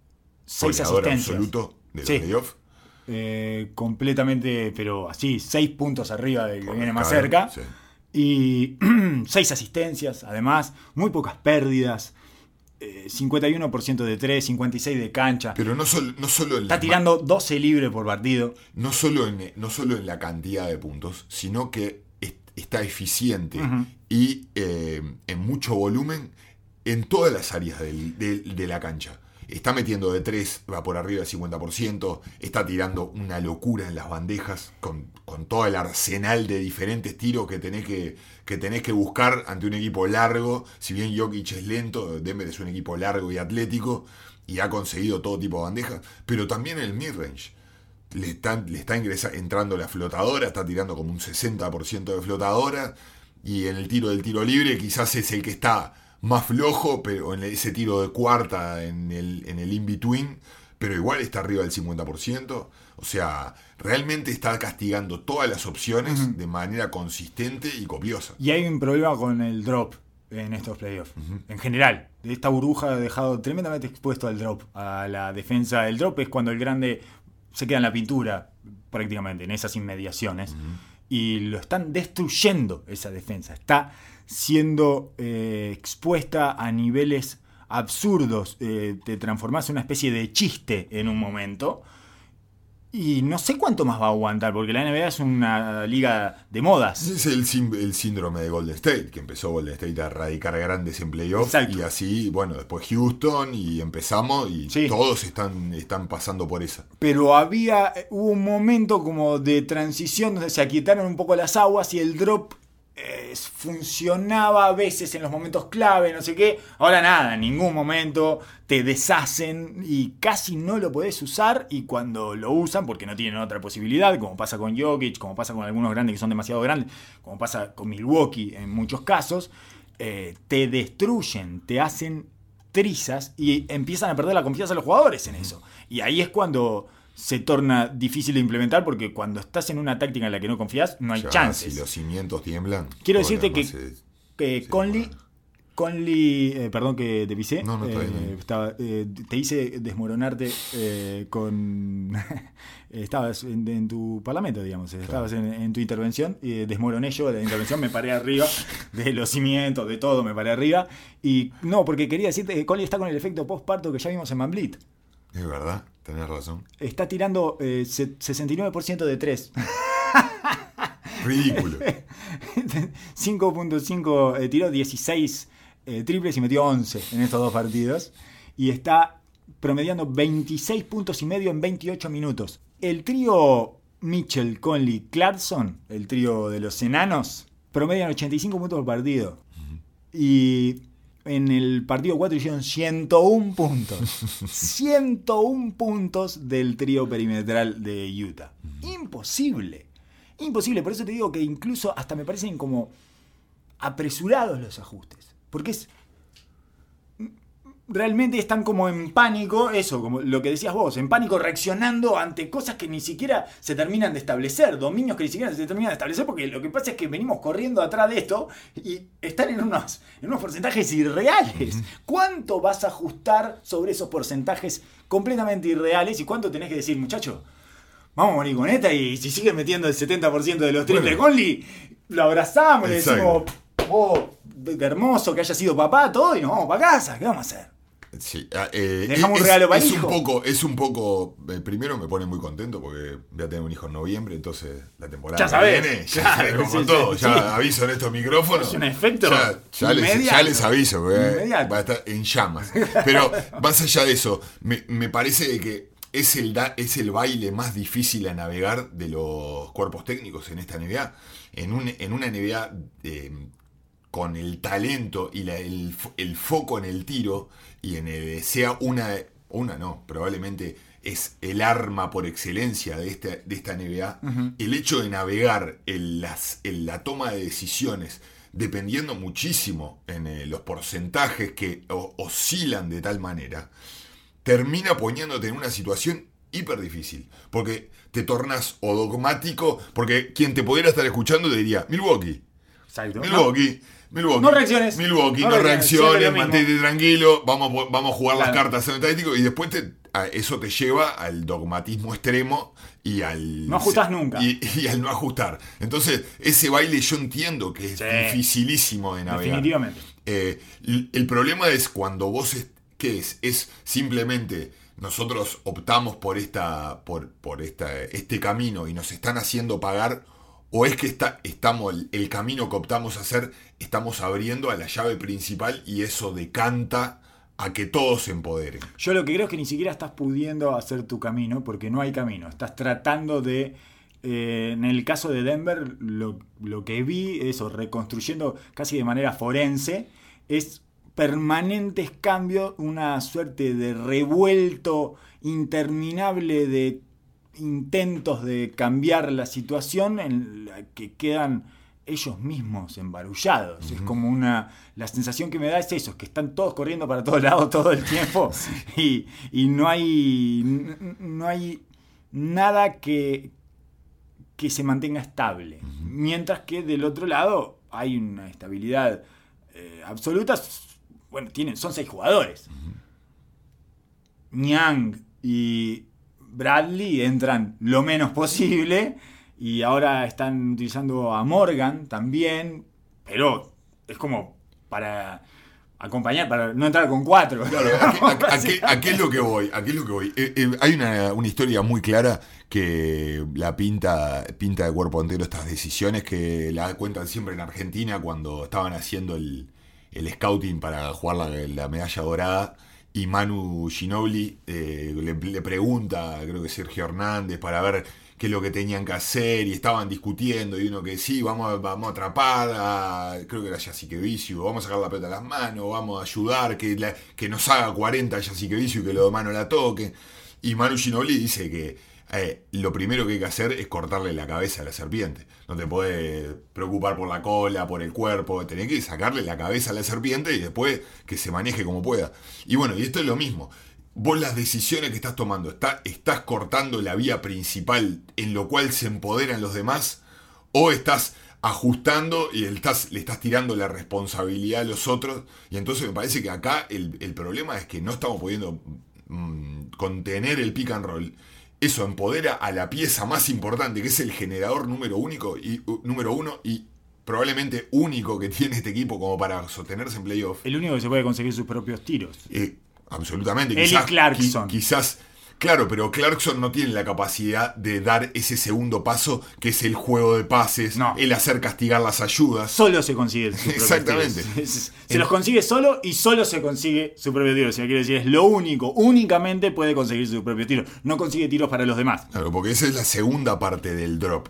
6 Goleador asistencias. absoluto de los Sí. playoffs. Eh, completamente, pero así, 6 puntos arriba del que viene más cerca. sí. Y 6 asistencias, además, muy pocas pérdidas. eh, 51% de 3, 56 de cancha. Pero no solo, no solo en Está tirando 12 libres por partido. no solo en, no solo en la cantidad de puntos, sino que es- está eficiente y eh, en mucho volumen en todas las áreas del- del- de la cancha. Está metiendo de 3, va por arriba del 50%, está tirando una locura en las bandejas con, con todo el arsenal de diferentes tiros que tenés que, que tenés que buscar ante un equipo largo. Si bien Jokic es lento, Denver es un equipo largo y atlético y ha conseguido todo tipo de bandejas, pero también el midrange. Le, le está ingresa, entrando la flotadora, está tirando como un 60% de flotadora y en el tiro del tiro libre quizás es el que está más flojo, pero en ese tiro de cuarta en el, en el in-between, pero igual está arriba del 50%. O sea, realmente está castigando todas las opciones de manera consistente y copiosa. Y hay un problema con el drop en estos playoffs. En general, esta burbuja ha dejado tremendamente expuesto al drop, a la defensa. El drop es cuando el grande se queda en la pintura, prácticamente, en esas inmediaciones. Y lo están destruyendo esa defensa. Está siendo eh, expuesta a niveles absurdos. Eh, te transformas en una especie de chiste en un momento. Y no sé cuánto más va a aguantar, porque la NBA es una liga de modas. Es el, síndrome de Golden State, que empezó Golden State a radicar grandes en playoffs. Y así, bueno, después Houston y empezamos y Sí. todos están, están pasando por esa. Pero había, hubo un momento como de transición donde se aquietaron un poco las aguas y el drop eh, funcionaba a veces en los momentos clave, no sé qué. Ahora nada, en ningún momento te deshacen y casi no lo podés usar y cuando lo usan, porque no tienen otra posibilidad, como pasa con Jokic, como pasa con algunos grandes que son demasiado grandes, como pasa con Milwaukee en muchos casos, eh, te destruyen, te hacen trizas y empiezan a perder la confianza de los jugadores en eso. Y ahí es cuando se torna difícil de implementar porque cuando estás en una táctica en la que no confías, no hay Ya, chances. Si los cimientos tiemblan. Quiero decirte que, es- que sí, Conley, bueno. Conley, eh, perdón que te pisé, No, no, eh, estaba, eh, te hice desmoronarte con... estabas en, en tu parlamento, digamos, estabas en, en tu intervención, y desmoroné yo la intervención, me paré arriba de los cimientos, de todo, me paré arriba, y no, porque quería decirte que Conley está con el efecto postparto que ya vimos en Manblit. Es verdad, tenés razón. Está tirando eh, se- 69% de 3. Ridículo. 5.5 eh, tiró 16 eh, triples y metió 11 en estos dos partidos. Y está promediando 26 puntos y medio en 28 minutos. El trío Mitchell, Conley, Clarkson, el trío de los enanos, promedian 85 puntos por partido. Y en el partido 4 hicieron 101 puntos. 101 puntos del trío perimetral de Utah. Imposible. Imposible. Por eso te digo que incluso hasta me parecen como apresurados los ajustes. Porque es. Realmente están como en pánico, eso, como lo que decías vos, en pánico reaccionando ante cosas que ni siquiera se terminan de establecer, dominios que ni siquiera se terminan de establecer, porque lo que pasa es que venimos corriendo atrás de esto y están en unos, en unos porcentajes irreales. ¿Cuánto vas a ajustar sobre esos porcentajes completamente irreales y cuánto tenés que decir, muchacho? Vamos a morir con esta y si sigue metiendo el 70% de los triples Bueno. Conley, lo abrazamos, le decimos, oh, hermoso que haya sido papá, todo, y nos vamos para casa. ¿Qué vamos a hacer? Sí, ah, eh, Dejamos es, un regalo para es hijo. un poco, es un poco. eh, primero me pone muy contento porque voy a tener un hijo en noviembre, entonces la temporada Ya que sabés. viene, ya Claro, como sí, todo, sí, ya aviso en estos micrófonos. Es un efecto Ya, ya les, inmediato. ya les aviso, Inmediato. va a estar en llamas. Pero más allá de eso, me, me parece que es el, da- es el baile más difícil a navegar de los cuerpos técnicos en esta NBA. En, un, en una NBA eh, con el talento y la- el, el foco en el tiro y en el, sea una, una no, probablemente es el arma por excelencia de esta, de esta NBA, el hecho de navegar en, las, en la toma de decisiones dependiendo muchísimo en eh, los porcentajes que o- oscilan de tal manera, termina poniéndote en una situación hiper difícil. Porque te tornas o dogmático, porque quien te pudiera estar escuchando te diría, Milwaukee. Milwaukee. Milwaukee. No reacciones. Milwaukee, No no, reacciones, mantente tranquilo, vamos, a- vamos a jugar las cartas en el táctico y después te- eso te lleva al dogmatismo extremo y al... No ajustás nunca. Y, y al no ajustar. Entonces, ese baile yo entiendo que es Sí. dificilísimo de navegar. Definitivamente. Eh, el problema es cuando vos, es- ¿qué es? Es simplemente nosotros optamos por, esta, por, por esta, este camino y nos están haciendo pagar, o es que está, estamos, el, camino que optamos a hacer, estamos abriendo a la llave principal y eso decanta a que todos se empoderen. Yo lo que creo es que ni siquiera estás pudiendo hacer tu camino, porque no hay camino. Estás tratando de. eh, en el caso de Denver, lo, lo que vi, eso, reconstruyendo casi de manera forense, es permanentes cambios, una suerte de revuelto interminable de intentos de cambiar la situación en la que quedan ellos mismos embarullados. Es como una. La sensación que me da es eso, es que están todos corriendo para todos lados todo el tiempo. Y, y no hay. No hay nada que. que se mantenga estable. Mientras que del otro lado hay una estabilidad eh, absoluta. Bueno, tienen, son seis jugadores. Niang y Bradley entran lo menos posible y ahora están utilizando a Morgan también, pero es como para acompañar, para no entrar con cuatro. Claro, ¿a qué, a- a qué- a qué es lo que voy? ¿A qué es lo que voy? Eh, eh, hay una, una historia muy clara que la pinta, pinta de cuerpo entero estas decisiones que la cuentan siempre en Argentina cuando estaban haciendo el, el scouting para jugar la, la medalla dorada. Y Manu Ginobili eh, le, pregunta, creo que Sergio Hernández, para ver qué es lo que tenían que hacer. Y estaban discutiendo. Y uno que sí, vamos a, vamos a atrapar a, creo que era Yasiqueviciu, vamos a sacar la pelota a las manos, vamos a ayudar, que, que nos haga 40 Yasiqueviciu y que los demás no la toquen. Y Manu Ginobili dice que eh, lo primero que hay que hacer es cortarle la cabeza a la serpiente. No te puedes preocupar por la cola, por el cuerpo, tenés que sacarle la cabeza a la serpiente y después que se maneje como pueda. Y bueno, y esto es lo mismo. Vos las decisiones que estás tomando, está- estás cortando la vía principal en lo cual se empoderan los demás o estás ajustando y estás, le estás tirando la responsabilidad a los otros. Y entonces me parece que acá el, el problema es que no estamos pudiendo mm, contener el pick and roll. Eso empodera a la pieza más importante, que es el generador número, único y, número uno y probablemente único que tiene este equipo como para sostenerse en playoff. El único que se puede conseguir sus propios tiros. Eh, absolutamente. Él y Clarkson. qui- quizás, claro, pero Clarkson no tiene la capacidad de dar ese segundo paso, que es el juego de pases, No. el hacer castigar las ayudas. Solo se consigue Exactamente. Se los consigue solo y solo se consigue su propio tiro. O sea, quiere decir, es lo único. Únicamente puede conseguir su propio tiro. No consigue tiros para los demás. Claro, porque esa es la segunda parte del drop.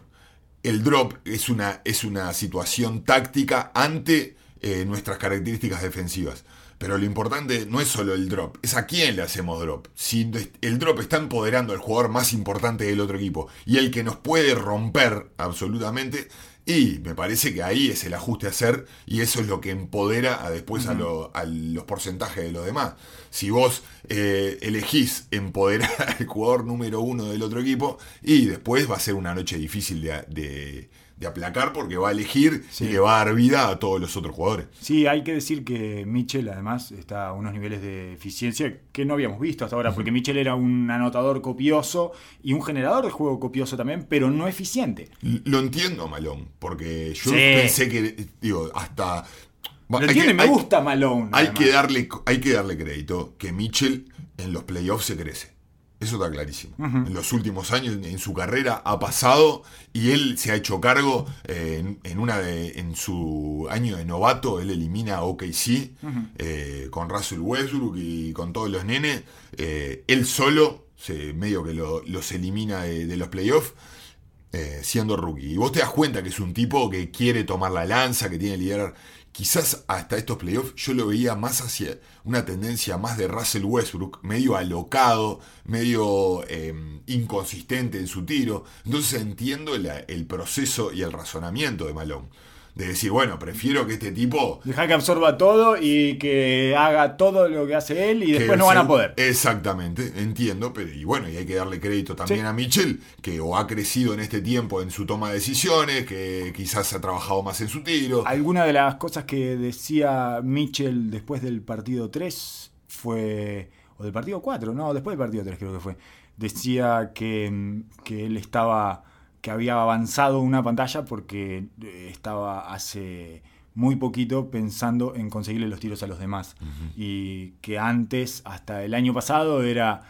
El drop es una, es una situación táctica ante eh, nuestras características defensivas. Pero lo importante no es solo el drop, es a quién le hacemos drop. Si el drop está empoderando al jugador más importante del otro equipo y el que nos puede romper absolutamente, y me parece que ahí es el ajuste a hacer y eso es lo que empodera a después a, lo- a los porcentajes de los demás. Si vos eh, elegís empoderar al jugador número uno del otro equipo y después va a ser una noche difícil de, de- de aplacar porque va a elegir Sí. y le va a dar vida a todos los otros jugadores. Sí, hay que decir que Mitchell además está a unos niveles de eficiencia que no habíamos visto hasta ahora, porque Mitchell era un anotador copioso y un generador de juego copioso también, pero no eficiente. Lo entiendo, Malón, porque yo Sí. pensé que, digo, hasta... Lo que- me hay- gusta Malone. Hay además. que, darle, hay que darle crédito que Mitchell en los playoffs se crece. Eso está clarísimo. En los últimos años en su carrera ha pasado y él se ha hecho cargo eh, en, en una de, en su año de novato. Él elimina a OKC eh, con Russell Westbrook y con todos los nenes. Eh, él solo, se, medio que lo- los elimina de, de los playoffs siendo rookie. Y vos te das cuenta que es un tipo que quiere tomar la lanza, que tiene liderar. Quizás hasta estos playoffs yo lo veía más hacia una tendencia más de Russell Westbrook, medio alocado, medio eh, inconsistente en su tiro. Entonces entiendo el proceso y el razonamiento de Malone. De decir, bueno, prefiero que este tipo Dejar que absorba todo y que haga todo lo que hace él y después no van a poder. Exactamente, entiendo, pero y bueno, y hay que darle crédito también Sí. a Mitchell, que o ha crecido en este tiempo en su toma de decisiones, que quizás ha trabajado más en su tiro. Alguna de las cosas que decía Mitchell después del partido 3 fue. O del partido 4, no, después del partido 3 creo que fue. Decía que, que él estaba. Que había avanzado una pantalla porque eh, estaba hace muy poquito pensando en conseguirle los tiros a los demás. Y que antes, hasta el año pasado, era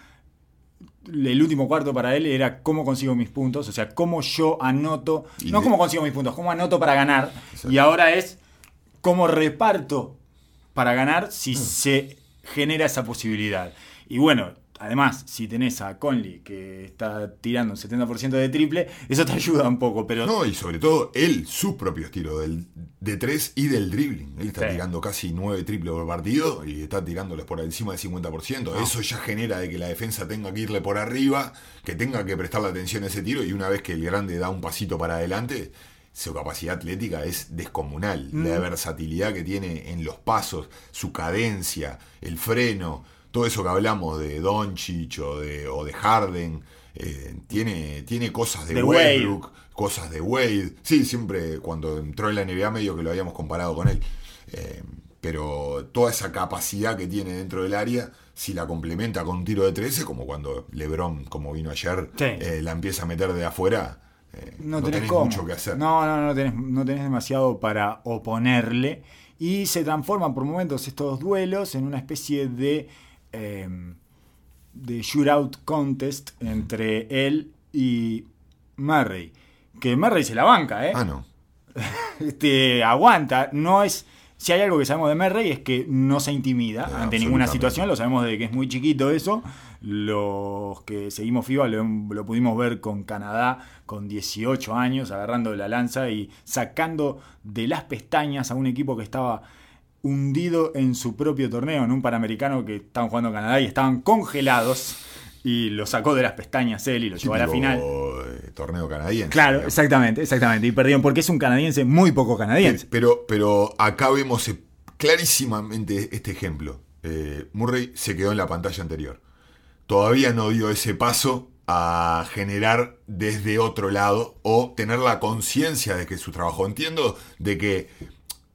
el último cuarto para él era cómo consigo mis puntos, o sea, cómo yo anoto, Y no de- cómo consigo mis puntos, cómo anoto para ganar. Exacto. Y ahora es cómo reparto para ganar si se genera esa posibilidad. Y bueno, además, si tenés a Conley que está tirando un 70% de triple, eso te ayuda un poco, pero... No, y sobre todo él, su propio estilo del, de tres y del dribbling. Él está Sí. tirando casi 9 triples por partido y está tirándoles por encima del 50%. Eso ya genera de que la defensa tenga que irle por arriba, que tenga que prestarle atención a ese tiro y una vez que el grande da un pasito para adelante, su capacidad atlética es descomunal. La versatilidad que tiene en los pasos, su cadencia, el freno, todo eso que hablamos de Doncic o de, o de Harden, eh, tiene, tiene cosas de, De Wade. Westbrook, cosas de Wade. Sí, siempre cuando entró en la NBA medio que lo habíamos comparado con él. Eh, pero toda esa capacidad que tiene dentro del área, si la complementa con un tiro de 13, como cuando LeBron, como vino ayer, Sí. eh, la empieza a meter de afuera, eh, no, no, tenés, mucho que hacer. No, no, no tenés, no tenés demasiado para oponerle. Y se transforman por momentos estos duelos en una especie de, eh, de shootout contest entre él y Murray. Que Murray se la banca, ¿eh? Ah, no. este, aguanta. No es. Si hay algo que sabemos de Murray es que no se intimida Eh, ante ninguna situación. Lo sabemos de que es muy chiquito eso. Los que seguimos FIBA lo, lo pudimos ver con Canadá con 18 años, agarrando la lanza y sacando de las pestañas a un equipo que estaba hundido en su propio torneo, en un panamericano que estaban jugando en Canadá y estaban congelados. Y lo sacó de las pestañas él y lo llevó a la final. torneo canadiense. Claro, digamos. exactamente, exactamente. Y perdieron porque es un canadiense muy poco canadiense. Pero, pero acá vemos eh, clarísimamente este ejemplo. Eh, Murray se quedó en la pantalla anterior. Todavía no dio ese paso a generar desde otro lado o tener la conciencia de que su trabajo. Entiendo de que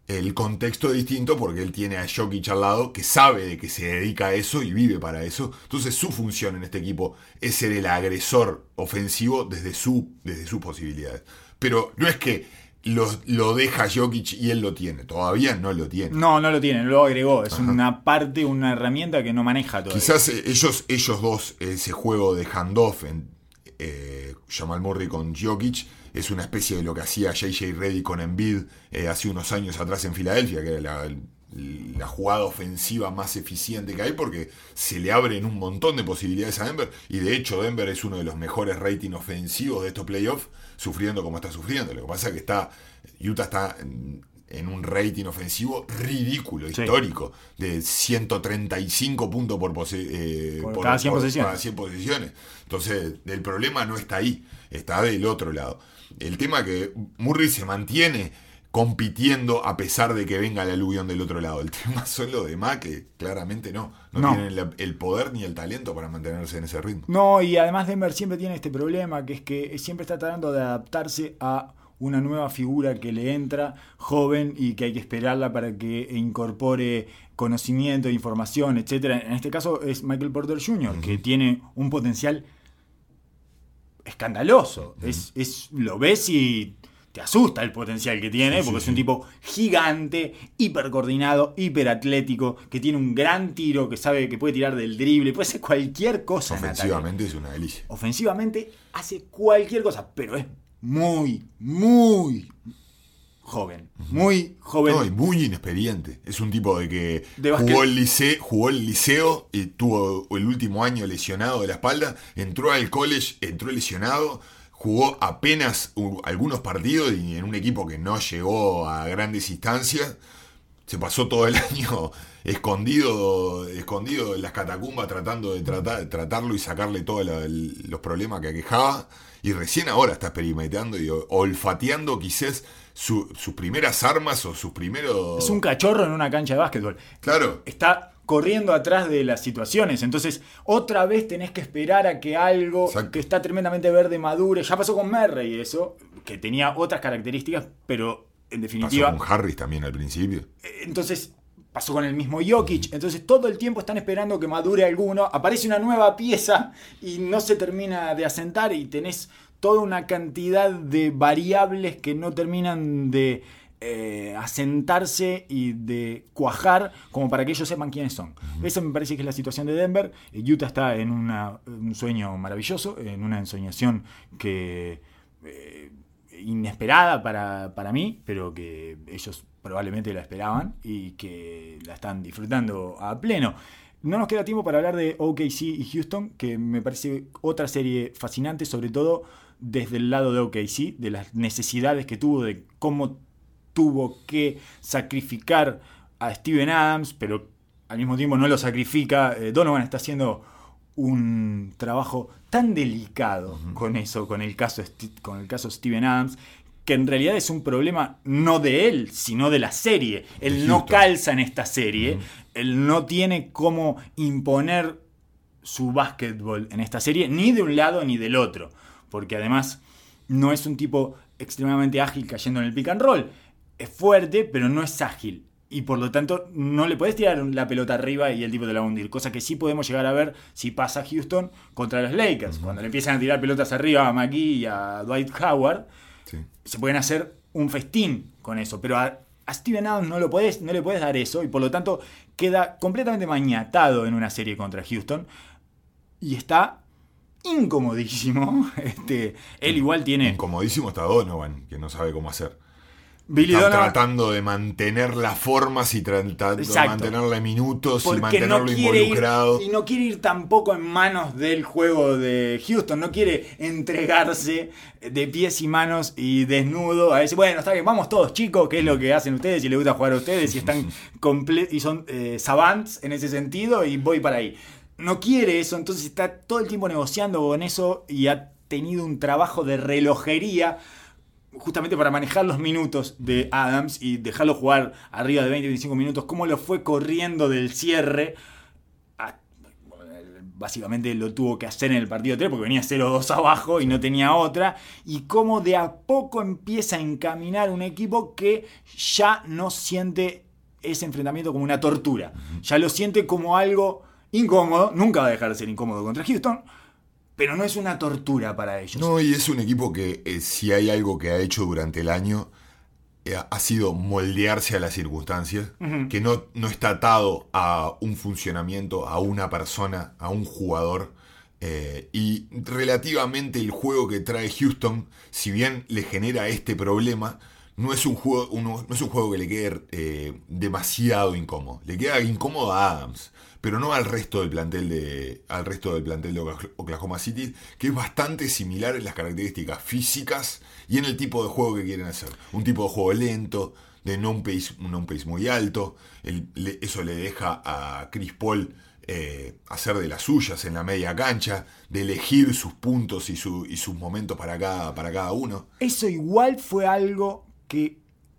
el contexto es distinto porque él tiene a Jokic al lado que sabe de que se dedica a eso y vive para eso. Entonces su función en este equipo es ser el agresor ofensivo desde, su, desde sus posibilidades. Pero no es que lo, lo deja Jokic y él lo tiene. Todavía no lo tiene. No, no lo tiene, lo agregó. Es una parte, una herramienta que no maneja todavía. Quizás eh, ellos, ellos dos, ese juego de handoff en eh, Jamal Murray con Jokic, es una especie de lo que hacía JJ Reddy con Embiid eh, hace unos años atrás en Filadelfia, que era la, la jugada ofensiva más eficiente que hay porque se le abren un montón de posibilidades a Denver y de hecho Denver es uno de los mejores rating ofensivos de estos playoffs sufriendo como está sufriendo. Lo que pasa es que está Utah está en, un rating ofensivo ridículo, Sí. histórico, de 135 puntos por, pose- eh, Por cada 100 posiciones. cada 100 posiciones. Entonces, el problema no está ahí, está del otro lado. El tema que Murray se mantiene compitiendo a pesar de que venga el aluvión del otro lado. El tema son los demás que claramente no. No, No. tienen el poder ni el talento para mantenerse en ese ritmo. No, y además Denver siempre tiene este problema, que es que siempre está tratando de adaptarse a una nueva figura que le entra joven y que hay que esperarla para que incorpore conocimiento, información, etcétera. En este caso es Michael Porter Jr., que tiene un potencial escandaloso. es, es, lo ves y te asusta el potencial que tiene, Sí, sí, porque es sí. un tipo gigante, hiper coordinado, hiper atlético, que tiene un gran tiro, que sabe que puede tirar del drible, puede hacer cualquier cosa. Ofensivamente es una delicia. Ofensivamente hace cualquier cosa, pero es muy, muy joven. Muy joven. No, y muy inexperiente. Es un tipo de que De jugó el, liceo, jugó el liceo y tuvo el último año lesionado de la espalda. Entró al college, entró lesionado. Jugó apenas algunos partidos y en un equipo que no llegó a grandes instancias. Se pasó todo el año escondido, escondido en las catacumbas tratando de tratar, tratarlo y sacarle todos los problemas que aquejaba. Y recién ahora está experimentando y olfateando quizás su- sus primeras armas o sus primeros... Es un cachorro en una cancha de básquetbol. Claro, Está corriendo atrás de las situaciones. Entonces, otra vez tenés que esperar a que algo Exacto. que está tremendamente verde madure. Ya pasó con Murray eso, que tenía otras características, pero en pasó definitiva. con Harris también al principio. Entonces pasó con el mismo Jokic. Entonces todo el tiempo están esperando que madure alguno. Aparece una nueva pieza y no se termina de asentar y tenés toda una cantidad de variables que no terminan de eh, asentarse y de cuajar como para que ellos sepan quiénes son. Esa me parece que es la situación de Denver. Eh, Utah está en una- un sueño maravilloso, en una ensoñación que... eh, inesperada para, para mí, pero que ellos probablemente la esperaban y que la están disfrutando a pleno. No nos queda tiempo para hablar de OKC y Houston, que me parece otra serie fascinante, sobre todo desde el lado de OKC, de las necesidades que tuvo, de cómo tuvo que sacrificar a Steven Adams, pero al mismo tiempo no lo sacrifica. Eh, Donovan está haciendo un trabajo tan delicado con eso, con el, caso, con el caso Steven Adams, que en realidad es un problema no de él, sino de la serie. Él no calza en esta serie, él no tiene cómo imponer su básquetbol en esta serie, ni de un lado ni del otro, porque además no es un tipo extremadamente ágil cayendo en el pick and roll. Es fuerte, pero no es ágil y por lo tanto no le puedes tirar la pelota arriba y el tipo te la va a hundir. Cosa que sí podemos llegar a ver si pasa Houston contra los Lakers. Cuando le empiezan a tirar pelotas arriba a McGee y a Dwight Howard, se pueden hacer un festín con eso. Pero a, Steven Adams no, lo puedes, no le puedes dar eso y por lo tanto queda completamente mañatado en una serie contra Houston y está incomodísimo. Este, él igual tiene... Incomodísimo está Donovan, que no sabe cómo hacer. Billy tratando de mantener las formas y tratando de mantenerle minutos y mantenerlo involucrado. y no quiere ir tampoco en manos del juego de Houston, no quiere entregarse de pies y manos y desnudo a decir, bueno, está bien, vamos todos chicos, que es lo que hacen ustedes y les gusta jugar a ustedes y están y son eh, savants en ese sentido y voy para ahí. No quiere eso, entonces está todo el tiempo negociando con eso y ha tenido un trabajo de relojería justamente para manejar los minutos de Adams y dejarlo jugar arriba de 20-25 minutos, cómo lo fue corriendo del cierre. básicamente lo tuvo que hacer en el partido 3 porque venía 0-2 abajo y no tenía otra. Y cómo de a poco empieza a encaminar un equipo que ya no siente ese enfrentamiento como una tortura. Ya lo siente como algo incómodo. Nunca va a dejar de ser incómodo contra Houston pero no es una tortura para ellos. No, y es un equipo que eh, si hay algo que ha hecho durante el año, eh, ha sido moldearse a las circunstancias, que no, no está atado a un funcionamiento, a una persona, a un jugador. Eh, y relativamente el juego que trae Houston, si bien le genera este problema, no es un juego, no es un juego que le quede demasiado incómodo. Le queda incómodo a Adams pero no al resto del plantel de, al resto del plantel de Oklahoma City, que es bastante similar en las características físicas y en el tipo de juego que quieren hacer. Un tipo de juego lento, de no un pace, pace muy alto. eso le deja a Chris Paul eh, hacer de las suyas en la media cancha, de elegir sus puntos y, y sus momentos para cada, para cada uno. Eso igual fue algo que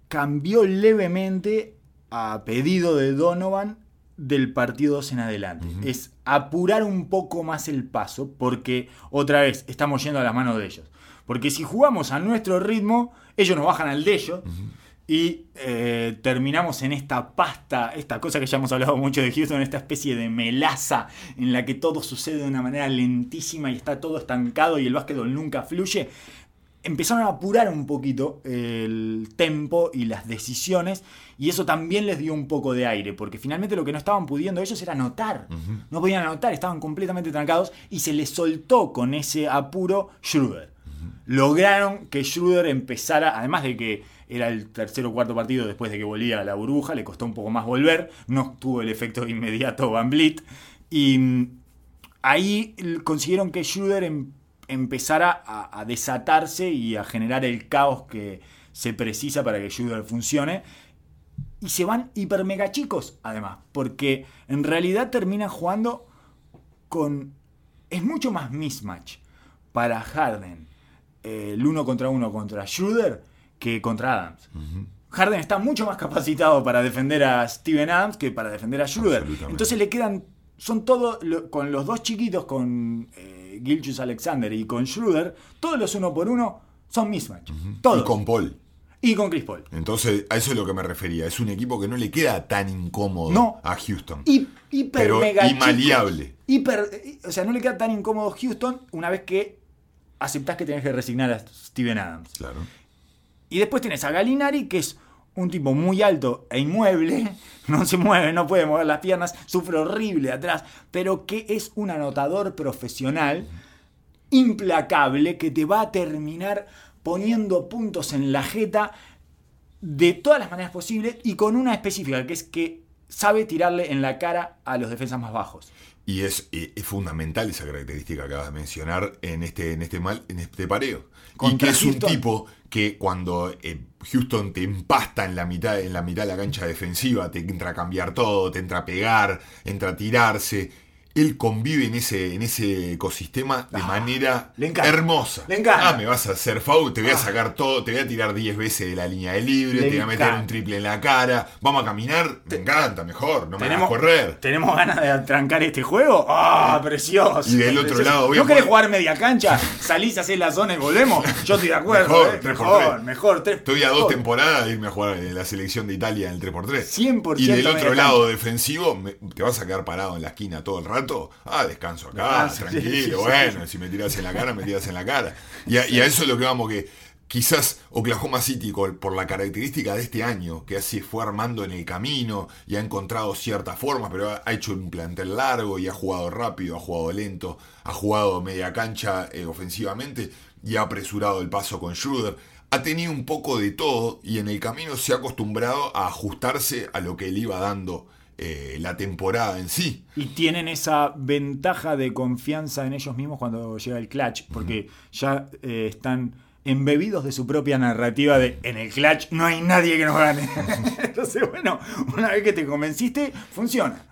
cambió levemente a pedido de Donovan del partido 2 en adelante. Es apurar un poco más el paso porque otra vez estamos yendo a las manos de ellos. Porque si jugamos a nuestro ritmo, ellos nos bajan al de ellos. Y eh, terminamos en esta pasta, esta cosa que ya hemos hablado mucho de Houston, esta especie de melaza en la que todo sucede de una manera lentísima y está todo estancado y el básquetbol nunca fluye empezaron a apurar un poquito el tempo y las decisiones y eso también les dio un poco de aire porque finalmente lo que no estaban pudiendo ellos era anotar. No podían anotar estaban completamente trancados y se les soltó con ese apuro Schroeder. Lograron que Schroeder empezara además de que era el tercer o cuarto partido después de que volvía a la burbuja le costó un poco más volver no tuvo el efecto inmediato Van Vliet y mm, ahí consiguieron que Schroeder empezara empezara a, desatarse y a generar el caos que se precisa para que Shooter funcione. Y se van hiper mega chicos, además, porque en realidad terminan jugando con. Es mucho más mismatch para Harden eh, el uno contra uno contra Schroeder que contra Adams. Harden está mucho más capacitado para defender a Steven Adams que para defender a Schroeder. Entonces le quedan. Son todos. Con los dos chiquitos, con. Eh, Gilchus Alexander y con Schroeder, todos los uno por uno son mismatch. Todos. Y con Paul. Y con Chris Paul. Entonces, a eso es lo que me refería. Es un equipo que no le queda tan incómodo a Houston. Y, hiper pero mega y maleable. Hiper, o sea, no le queda tan incómodo Houston una vez que aceptás que tenés que resignar a Steven Adams. Claro. Y después tienes a Galinari, que es un tipo muy alto e inmueble, no se mueve, no puede mover las piernas, sufre horrible atrás, pero que es un anotador profesional implacable que te va a terminar poniendo puntos en la jeta de todas las maneras posibles y con una específica, que es que sabe tirarle en la cara a los defensas más bajos. Y es, eh, es fundamental esa característica que acabas de mencionar en este, en este, mal, en este pareo. y que es un Houston. tipo que cuando eh, Houston te empasta en la, mitad, en la mitad de la cancha defensiva, te entra a cambiar todo, te entra a pegar, entra a tirarse. Él convive en ese, en ese ecosistema de Ah, manera le encanta. hermosa. Le encanta. Ah, me vas a hacer foul, te voy a sacar todo, te voy a tirar 10 veces de la línea de libre, te voy a meter encanta. un triple en la cara, vamos a caminar, me encanta, mejor, no me hagas ¿Tenemos, correr. ¿Tenemos ganas de trancar este juego? ¡Ah, precioso! Y del otro precioso. lado voy ¿No a querés jugar media cancha? ¿Salís, hacés la zona y volvemos? Yo estoy de acuerdo. Mejor, ¿eh? tres por mejor, tres. mejor, tres Estoy a dos temporadas de irme a jugar en la selección de Italia en el 3x3. 100% Y del otro cancha. lado defensivo, me- ¿te vas a quedar parado en la esquina todo el rato? Ah, descanso acá, Descanso, tranquilo, sí, sí, bueno, si me tiras en la cara, me tiras en la cara. Y a, y a eso es lo que vamos, que quizás Oklahoma City, por la característica de este año, que así fue armando en el camino y ha encontrado ciertas formas, pero ha, hecho un plantel largo y ha jugado rápido, ha jugado lento, ha jugado media cancha eh, ofensivamente y ha apresurado el paso con Schroeder. Ha tenido un poco de todo y en el camino se ha acostumbrado a ajustarse a lo que le iba dando eh, la temporada en sí. Y tienen esa ventaja de confianza en ellos mismos cuando llega el clutch, porque ya eh, están embebidos de su propia narrativa de en el clutch no hay nadie que nos gane. Entonces, bueno, una vez que te convenciste, funciona.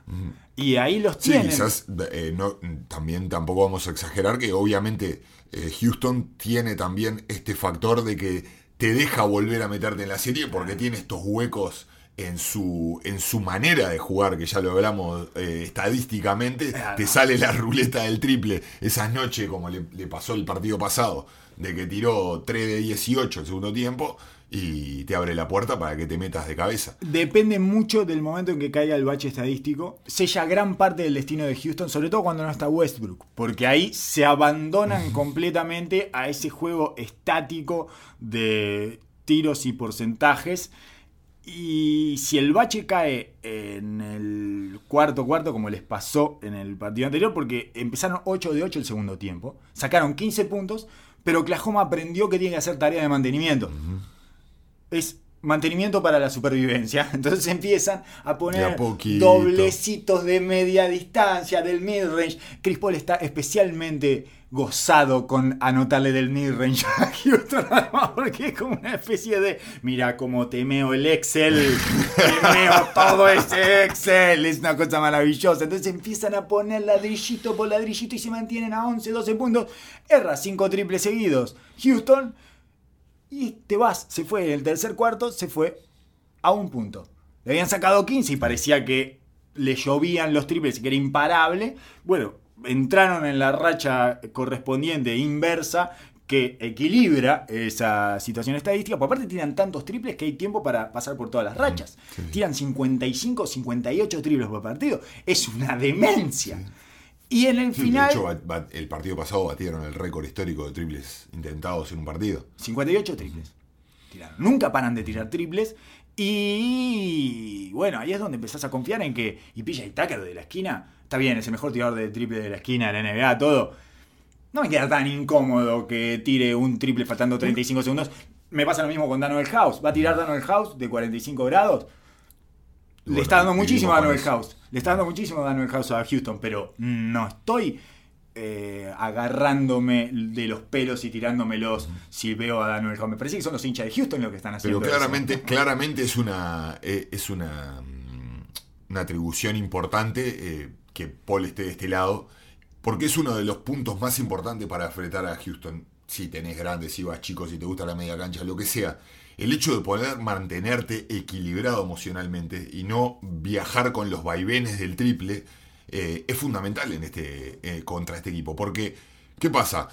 Y ahí los Sí, tienen. quizás eh, no, también tampoco vamos a exagerar que obviamente eh, Houston tiene también este factor de que te deja volver a meterte en la serie porque tiene estos huecos en su, en su manera de jugar, que ya lo hablamos eh, estadísticamente, Claro. te sale la ruleta del triple esas noches como le, le pasó el partido pasado, de que tiró 3 de 18 el segundo tiempo y te abre la puerta para que te metas de cabeza. Depende mucho del momento en que caiga el bache estadístico. Sella gran parte del destino de Houston, sobre todo cuando no está Westbrook. Porque ahí se abandonan completamente a ese juego estático de tiros y porcentajes. Y si el bache cae en el cuarto cuarto, como les pasó en el partido anterior, porque empezaron 8 de 8 el segundo tiempo, sacaron 15 puntos, pero Oklahoma aprendió que tiene que hacer tarea de mantenimiento. Es mantenimiento para la supervivencia. Entonces empiezan a poner doblecitos de media distancia, del midrange. Chris Paul está especialmente gozado con anotarle del midrange a Houston, porque es como una especie de, mira cómo temeo el Excel, temeo todo ese Excel, es una cosa maravillosa. Entonces empiezan a poner ladrillito por ladrillito y se mantienen a 11, 12 puntos. Erra 5 triples seguidos. Houston y te vas, se fue en el tercer cuarto, se fue a un punto. Le habían sacado 15 y parecía que le llovían los triples y que era imparable. Bueno, entraron en la racha correspondiente inversa que equilibra esa situación estadística. Por aparte tiran tantos triples que hay tiempo para pasar por todas las rachas. Tiran 55, 58 triples por partido. Es una demencia. Y en el De final... hecho, bat- bat- el partido pasado batieron el récord histórico de triples intentados en un partido. 58 triples. Tiraron. Nunca paran de tirar triples. Y bueno, ahí es donde empezás a confiar en que. Y PJ Tucker de la esquina. Está bien, es el mejor tirador de triple de la esquina de la NBA, todo. No me queda tan incómodo que tire un triple faltando 35 segundos. Me pasa lo mismo con Daniel House. Va a tirar Daniel House de 45 grados. Le Bueno, está dando muchísimo a Daniel. House. Le está dando muchísimo a Daniel House a Houston, pero no estoy eh, agarrándome de los pelos y tirándomelos si veo a Daniel House. Me parece que son los hinchas de Houston los que están haciendo Pero eso. claramente, claramente es una eh, es una, mm, una atribución importante eh, que Paul esté de este lado, porque es uno de los puntos más importantes para enfrentar a Houston. Si tenés grandes, si vas chicos, si te gusta la media cancha, lo que sea. El hecho de poder mantenerte equilibrado emocionalmente y no viajar con los vaivenes del triple eh, es fundamental en este eh, contra este equipo. Porque, ¿qué pasa?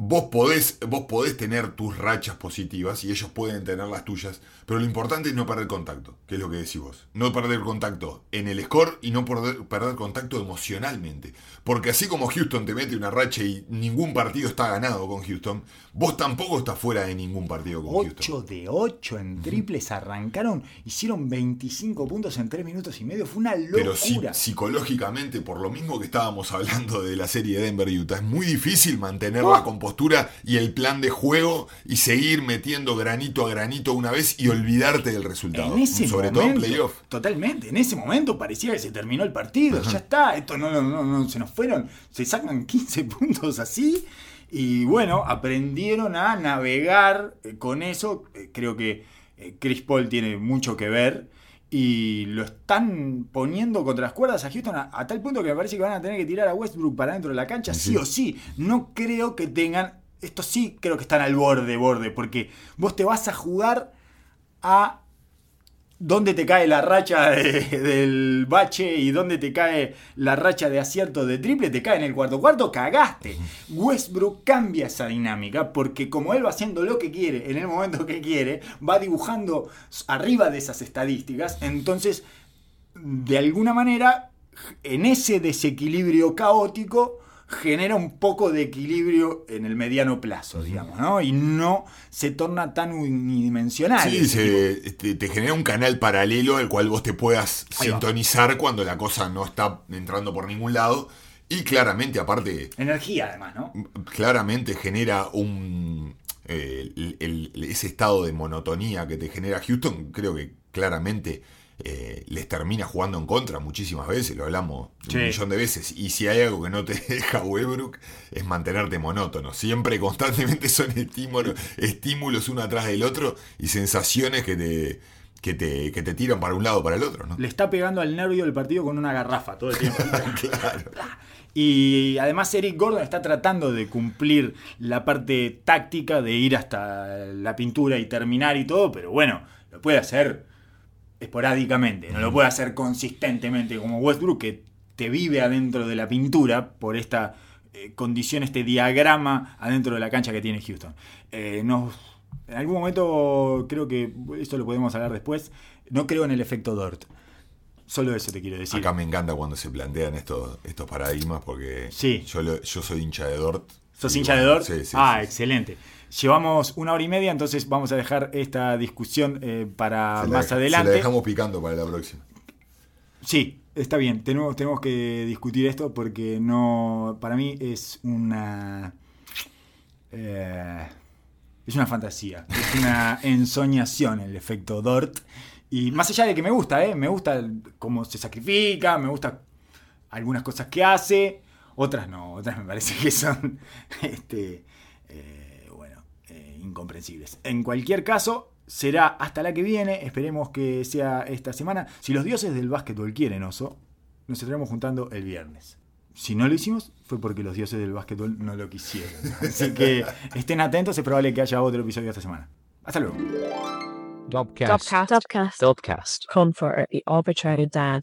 Vos podés, vos podés tener tus rachas positivas y ellos pueden tener las tuyas, pero lo importante es no perder contacto, que es lo que decís vos. No perder contacto en el score y no perder, perder contacto emocionalmente. Porque así como Houston te mete una racha y ningún partido está ganado con Houston, vos tampoco estás fuera de ningún partido con 8 Houston. de 8 en triples arrancaron, hicieron 25 puntos en 3 minutos y medio. Fue una Pero sí- locura. psicológicamente, por lo mismo que estábamos hablando de la serie de Denver-Utah, es muy difícil mantener la compostura postura y el plan de juego y seguir metiendo granito a granito una vez y olvidarte del resultado. En ese Sobre momento, todo en playoff. Totalmente. En ese momento parecía que se terminó el partido. Ya está. Esto no, no, no, no, se nos fueron. Se sacan 15 puntos así. Y bueno, aprendieron a navegar eh, con eso. Eh, Creo que eh, Chris Paul tiene mucho que ver. Y lo están poniendo contra las cuerdas a Houston a, a tal punto que me parece que van a tener que tirar a Westbrook para dentro de la cancha, sí, Sí. o sí. No creo que tengan. Esto sí creo que están al borde, borde. Porque vos te vas a jugar a dónde te cae la racha de- del bache y dónde te cae la racha de acierto de triple, te cae en el cuarto cuarto, cagaste. Westbrook cambia esa dinámica porque como él va haciendo lo que quiere en el momento que quiere, va dibujando arriba de esas estadísticas, entonces de alguna manera en ese desequilibrio caótico genera un poco de equilibrio en el mediano plazo, digamos, ¿no? Y no se torna tan unidimensional. Sí, se- te, te genera un canal paralelo al cual vos te puedas sintonizar cuando la cosa no está entrando por ningún lado. Y claramente, aparte, Energía, además, ¿no? claramente genera un. eh, el- el- ese estado de monotonía que te genera Houston, creo que claramente eh, les termina jugando en contra muchísimas veces, lo hablamos un millón de veces. Y si hay algo que no te deja Westbrook, es mantenerte monótono. Siempre, constantemente son estímulos, estímulos uno atrás del otro y sensaciones que te, que te, que te tiran para un lado o para el otro. ¿no? Le está pegando al nervio del partido con una garrafa todo el tiempo. Claro. Y además Eric Gordon está tratando de cumplir la parte táctica de ir hasta la pintura y terminar y todo, pero bueno, lo puede hacer esporádicamente, no lo puede hacer consistentemente como Westbrook que te vive adentro de la pintura por esta eh, condición, este diagrama adentro de la cancha que tiene Houston. Eh, nos- en algún momento creo que esto lo podemos hablar después, no creo en el efecto Dort. Solo eso te quiero decir. Acá me encanta cuando se plantean estos, estos paradigmas porque Sí. yo, lo- yo soy hincha de Dort. ¿Sos hincha de Dort? Sí, sí, ah, excelente. Llevamos una hora y media, entonces vamos a dejar esta discusión eh, para Se la- más Se adelante. la dejamos picando para la próxima. Sí, está bien. Tenemos, tenemos que discutir esto porque no. Para mí es una. eh, es una fantasía. Es una ensoñación el efecto Dort. Y más allá de que me gusta, ¿eh? Me gusta cómo se sacrifica, me gusta algunas cosas que hace, otras no, otras me parece que son. Este, incomprensibles. En cualquier caso, será hasta la que viene. Esperemos que sea esta semana. Si los dioses del básquetbol quieren, oso, nos estaremos juntando el viernes. Si no lo hicimos, fue porque los dioses del básquetbol no lo quisieron. Así que estén atentos, es probable que haya otro episodio esta semana. Hasta luego. Dubcast. Dubcast. Dubcast. Con for the arbitrary dad.